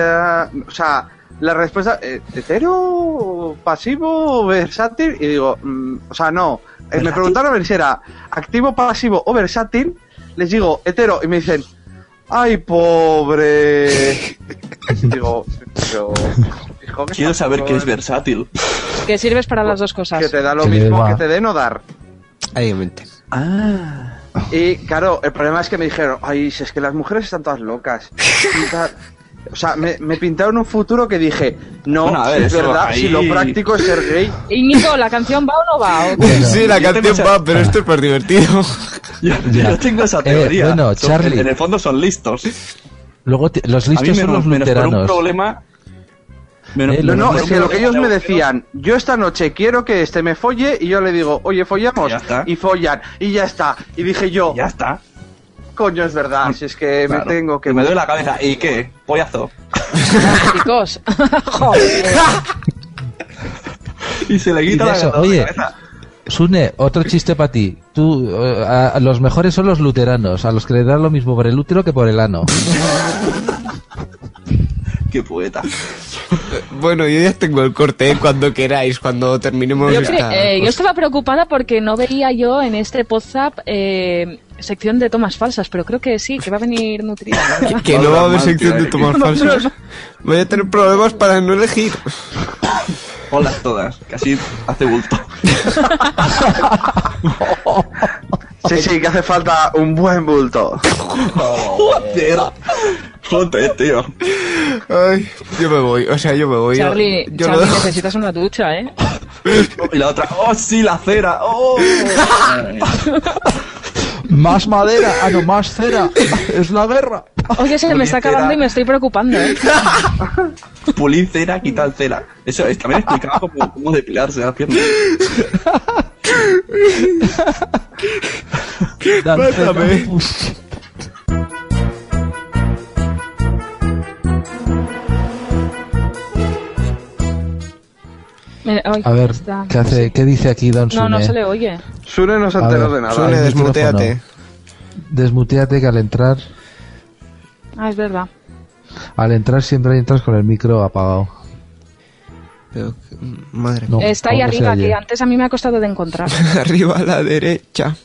Speaker 14: O sea, la respuesta... eh, ¿Hetero, pasivo, versátil? Y digo, mm, o sea, no. Eh, me preguntaron a ver si era activo, pasivo o versátil. Les digo, hetero. Y me dicen, ¡ay, pobre! digo, pero... fijo que
Speaker 10: Quiero saber qué es versátil.
Speaker 15: Que sirves para las dos cosas.
Speaker 14: Que te da lo
Speaker 13: Que
Speaker 14: mismo
Speaker 13: va.
Speaker 14: que te den o dar.
Speaker 28: Obviamente.
Speaker 10: Ah.
Speaker 14: Y claro, el problema es que me dijeron, ay, si es que las mujeres están todas locas. O sea, me, me pintaron un futuro que dije, no,
Speaker 10: Bueno, a ver,
Speaker 14: es verdad,
Speaker 10: ahí-
Speaker 14: si lo práctico es ser gay.
Speaker 15: Íñigo, ¿la canción va o no va? ¿O
Speaker 28: sí, la canción
Speaker 10: esa-
Speaker 28: va, pero esto es más divertido.
Speaker 10: Yo,
Speaker 13: Ya.
Speaker 10: yo tengo esa
Speaker 13: Eh,
Speaker 10: teoría.
Speaker 13: bueno,
Speaker 10: Son-
Speaker 13: Charlie.
Speaker 10: En el fondo son listos.
Speaker 13: Luego los
Speaker 10: A mí
Speaker 13: listos son los
Speaker 10: menos por un
Speaker 13: luteranos.
Speaker 10: problema... menos-
Speaker 13: Eh,
Speaker 14: No,
Speaker 13: Pero
Speaker 14: no, es que lo que ellos me decían, yo esta noche quiero que este me folle y yo le digo, oye, follamos.
Speaker 10: Ya está.
Speaker 14: Y follan, y ya está. Y dije yo,
Speaker 10: Ya está.
Speaker 14: Coño, es verdad, si es que
Speaker 10: Claro.
Speaker 14: me tengo que...
Speaker 10: Y me duele la cabeza. ¿Y qué? Pollazo.
Speaker 15: Chicos. Joder.
Speaker 10: Y se le quita la
Speaker 13: eso,
Speaker 10: la
Speaker 13: oye,
Speaker 10: cabeza.
Speaker 13: Sune, otro chiste para ti. Tú, eh, a- a los mejores son los luteranos, a los que le dan lo mismo por el útero que por el ano.
Speaker 10: Qué poeta.
Speaker 28: Bueno, yo ya tengo el corte, ¿eh? cuando queráis, cuando terminemos
Speaker 15: Yo,
Speaker 28: esta
Speaker 15: eh, yo
Speaker 28: cosa.
Speaker 15: estaba preocupada porque no veía yo en este WhatsApp eh, sección de tomas falsas, pero creo que sí, que va a venir nutrida.
Speaker 28: Que no va a haber sección de
Speaker 10: eh.
Speaker 28: falsas. Voy a tener problemas para no elegir.
Speaker 10: Ponlas todas, así hace bulto.
Speaker 14: Sí, sí, que hace falta un buen bulto.
Speaker 10: Joder. Joder, tío.
Speaker 28: Ay, yo me voy, o sea, yo me voy. yo-
Speaker 15: Charlie,
Speaker 28: yo, lo
Speaker 15: Charlie, necesitas una ducha, ¿eh?
Speaker 10: Y la otra, oh, sí, la cera. Oh.
Speaker 13: Más madera, ah no, más cera. Es la guerra.
Speaker 15: Oye, se me está acabando y me estoy preocupando, ¿eh?
Speaker 10: Pulir cera, quitar cera. Eso es, también explicaba cómo, cómo depilarse las piernas.
Speaker 15: Ay,
Speaker 13: A ver,
Speaker 15: está-
Speaker 13: ¿qué, hace, ¿qué dice aquí Don
Speaker 15: No, no
Speaker 13: Sune?
Speaker 15: se le oye.
Speaker 14: Sune no se enteró de nada.
Speaker 28: Sune,
Speaker 13: el
Speaker 28: desmuteate.
Speaker 13: Desmuteate que al entrar,
Speaker 15: Ah, es verdad.
Speaker 13: al entrar siempre entras con el micro apagado.
Speaker 28: Pero, madre
Speaker 13: No,
Speaker 15: Está ahí arriba, que antes a mí me ha costado de encontrar.
Speaker 28: Arriba a la derecha.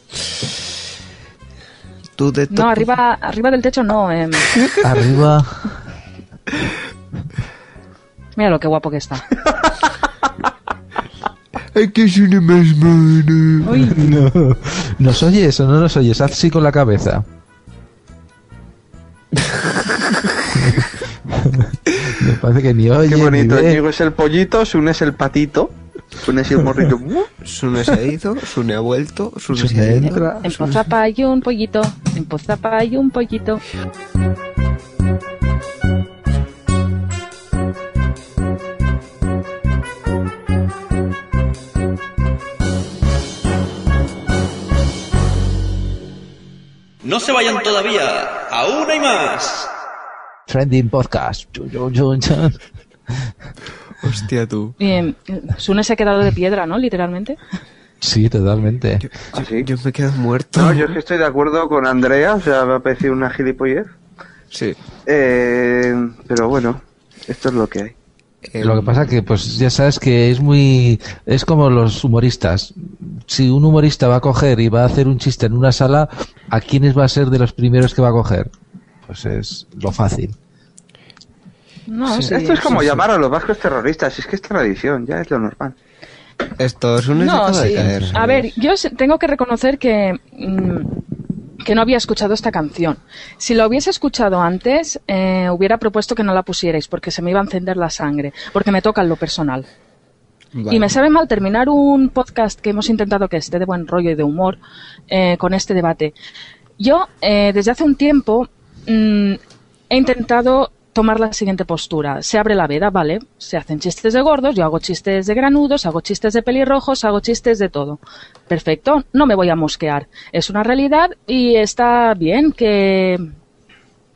Speaker 28: Tú de
Speaker 15: No, arriba, arriba del techo no. em.
Speaker 13: Arriba.
Speaker 15: Mira lo que guapo que está.
Speaker 28: Hay que ser más mono.
Speaker 13: No. ¿Nos oyes o no nos oyes? Haz sí con la cabeza. Me parece que ni oye.
Speaker 14: Qué
Speaker 13: ni
Speaker 14: bonito. Diego es el pollito, Sune es el patito. Sune es el morrito.
Speaker 28: Sune se ha ido, Sune ha vuelto, Sune se
Speaker 13: entra.
Speaker 15: En Pozapa hay un pollito. En Pozapa hay un pollito.
Speaker 47: No se vayan todavía, aún hay más.
Speaker 13: Trending podcast.
Speaker 28: Hostia, tú.
Speaker 15: Em, Sune se ha quedado de piedra, ¿no? Literalmente.
Speaker 13: Sí, totalmente.
Speaker 14: ¿Ah, sí?
Speaker 28: Yo me quedo muerto.
Speaker 14: No, yo es que estoy de acuerdo con Andrea, o sea, me ha parecido una gilipollez.
Speaker 28: Sí.
Speaker 14: Eh, pero bueno, esto es lo que hay.
Speaker 28: Em,
Speaker 13: Lo que pasa que, pues ya sabes que es muy... Es como los humoristas. Si un humorista va a coger y va a hacer un chiste en una sala, ¿a quiénes va a ser de los primeros que va a coger? Pues es lo fácil.
Speaker 15: No, sí.
Speaker 14: esto es como llamar a los vascos terroristas, es que es tradición, ya es lo normal.
Speaker 28: Esto, Sune se
Speaker 15: No,
Speaker 28: acaba de
Speaker 15: sí.
Speaker 28: caer.
Speaker 15: A ver, yo tengo que reconocer que, mm, que no había escuchado esta canción. Si la hubiese escuchado antes, eh, hubiera propuesto que no la pusierais porque se me iba a encender la sangre, porque me toca en lo personal.
Speaker 28: Vale.
Speaker 15: Y me sabe mal terminar un podcast que hemos intentado que esté de buen rollo y de humor eh, con este debate. Yo, eh, desde hace un tiempo, mm, he intentado tomar la siguiente postura. Se abre la veda, ¿vale? Se hacen chistes de gordos, yo hago chistes de granudos, hago chistes de pelirrojos, hago chistes de todo. Perfecto, no me voy a mosquear. Es una realidad y está bien que,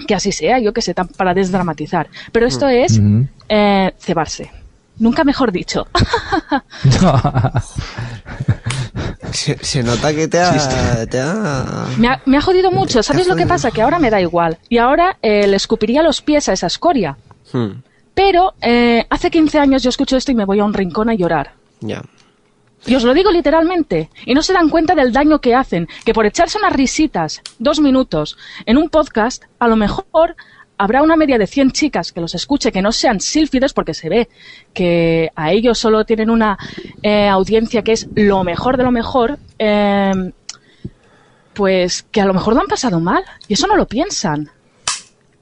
Speaker 15: que así sea, yo que sé, para desdramatizar. Pero esto es
Speaker 13: Ujú.
Speaker 15: eh, cebarse. Nunca mejor dicho.
Speaker 28: Se, se nota que te ha... Te ha...
Speaker 15: Me ha, me ha jodido mucho. ¿Sabes lo que pasa? Que ahora me da igual. Y ahora eh, le escupiría los pies a esa escoria.
Speaker 28: Hmm,
Speaker 15: Pero eh, hace 15 años yo escucho esto y me voy a un rincón a llorar.
Speaker 28: ya.
Speaker 15: Y os lo digo literalmente. Y no se dan cuenta del daño que hacen. Que por echarse unas risitas, dos minutos, en un podcast, a lo mejor habrá una media de 100 chicas que los escuche, que no sean sílfides, porque se ve que a ellos solo tienen una eh, audiencia que es lo mejor de lo mejor. eh, pues que a lo mejor lo han pasado mal. Y eso no lo piensan.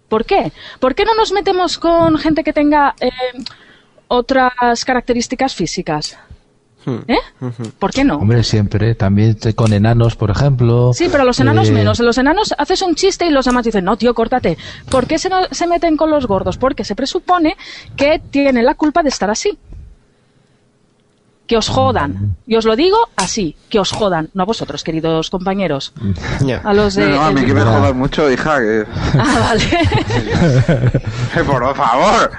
Speaker 15: ¿Por qué? ¿Por qué no nos metemos con gente que tenga eh, otras características físicas? ¿Eh? ¿Por qué no?
Speaker 13: Hombre, siempre. También te- con enanos, por ejemplo.
Speaker 15: Sí, pero los enanos
Speaker 13: Eh,
Speaker 15: menos. Los enanos haces un chiste y los demás dicen, no, tío, córtate. ¿Por qué se, no- se meten con los gordos? Porque se presupone que tienen la culpa de estar así. Que os jodan. Y os lo digo así, que os jodan, no a vosotros, queridos compañeros. A los de...
Speaker 14: No, no, a mí que me jodas mucho, hija. Que...
Speaker 15: Ah, vale.
Speaker 14: Eh, Por favor.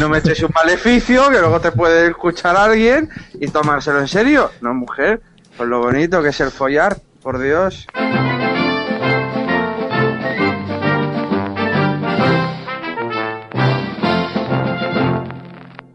Speaker 14: No me eches un maleficio que luego te puede escuchar alguien y tomárselo en serio. No, mujer. Por lo bonito que es el follar, por Dios.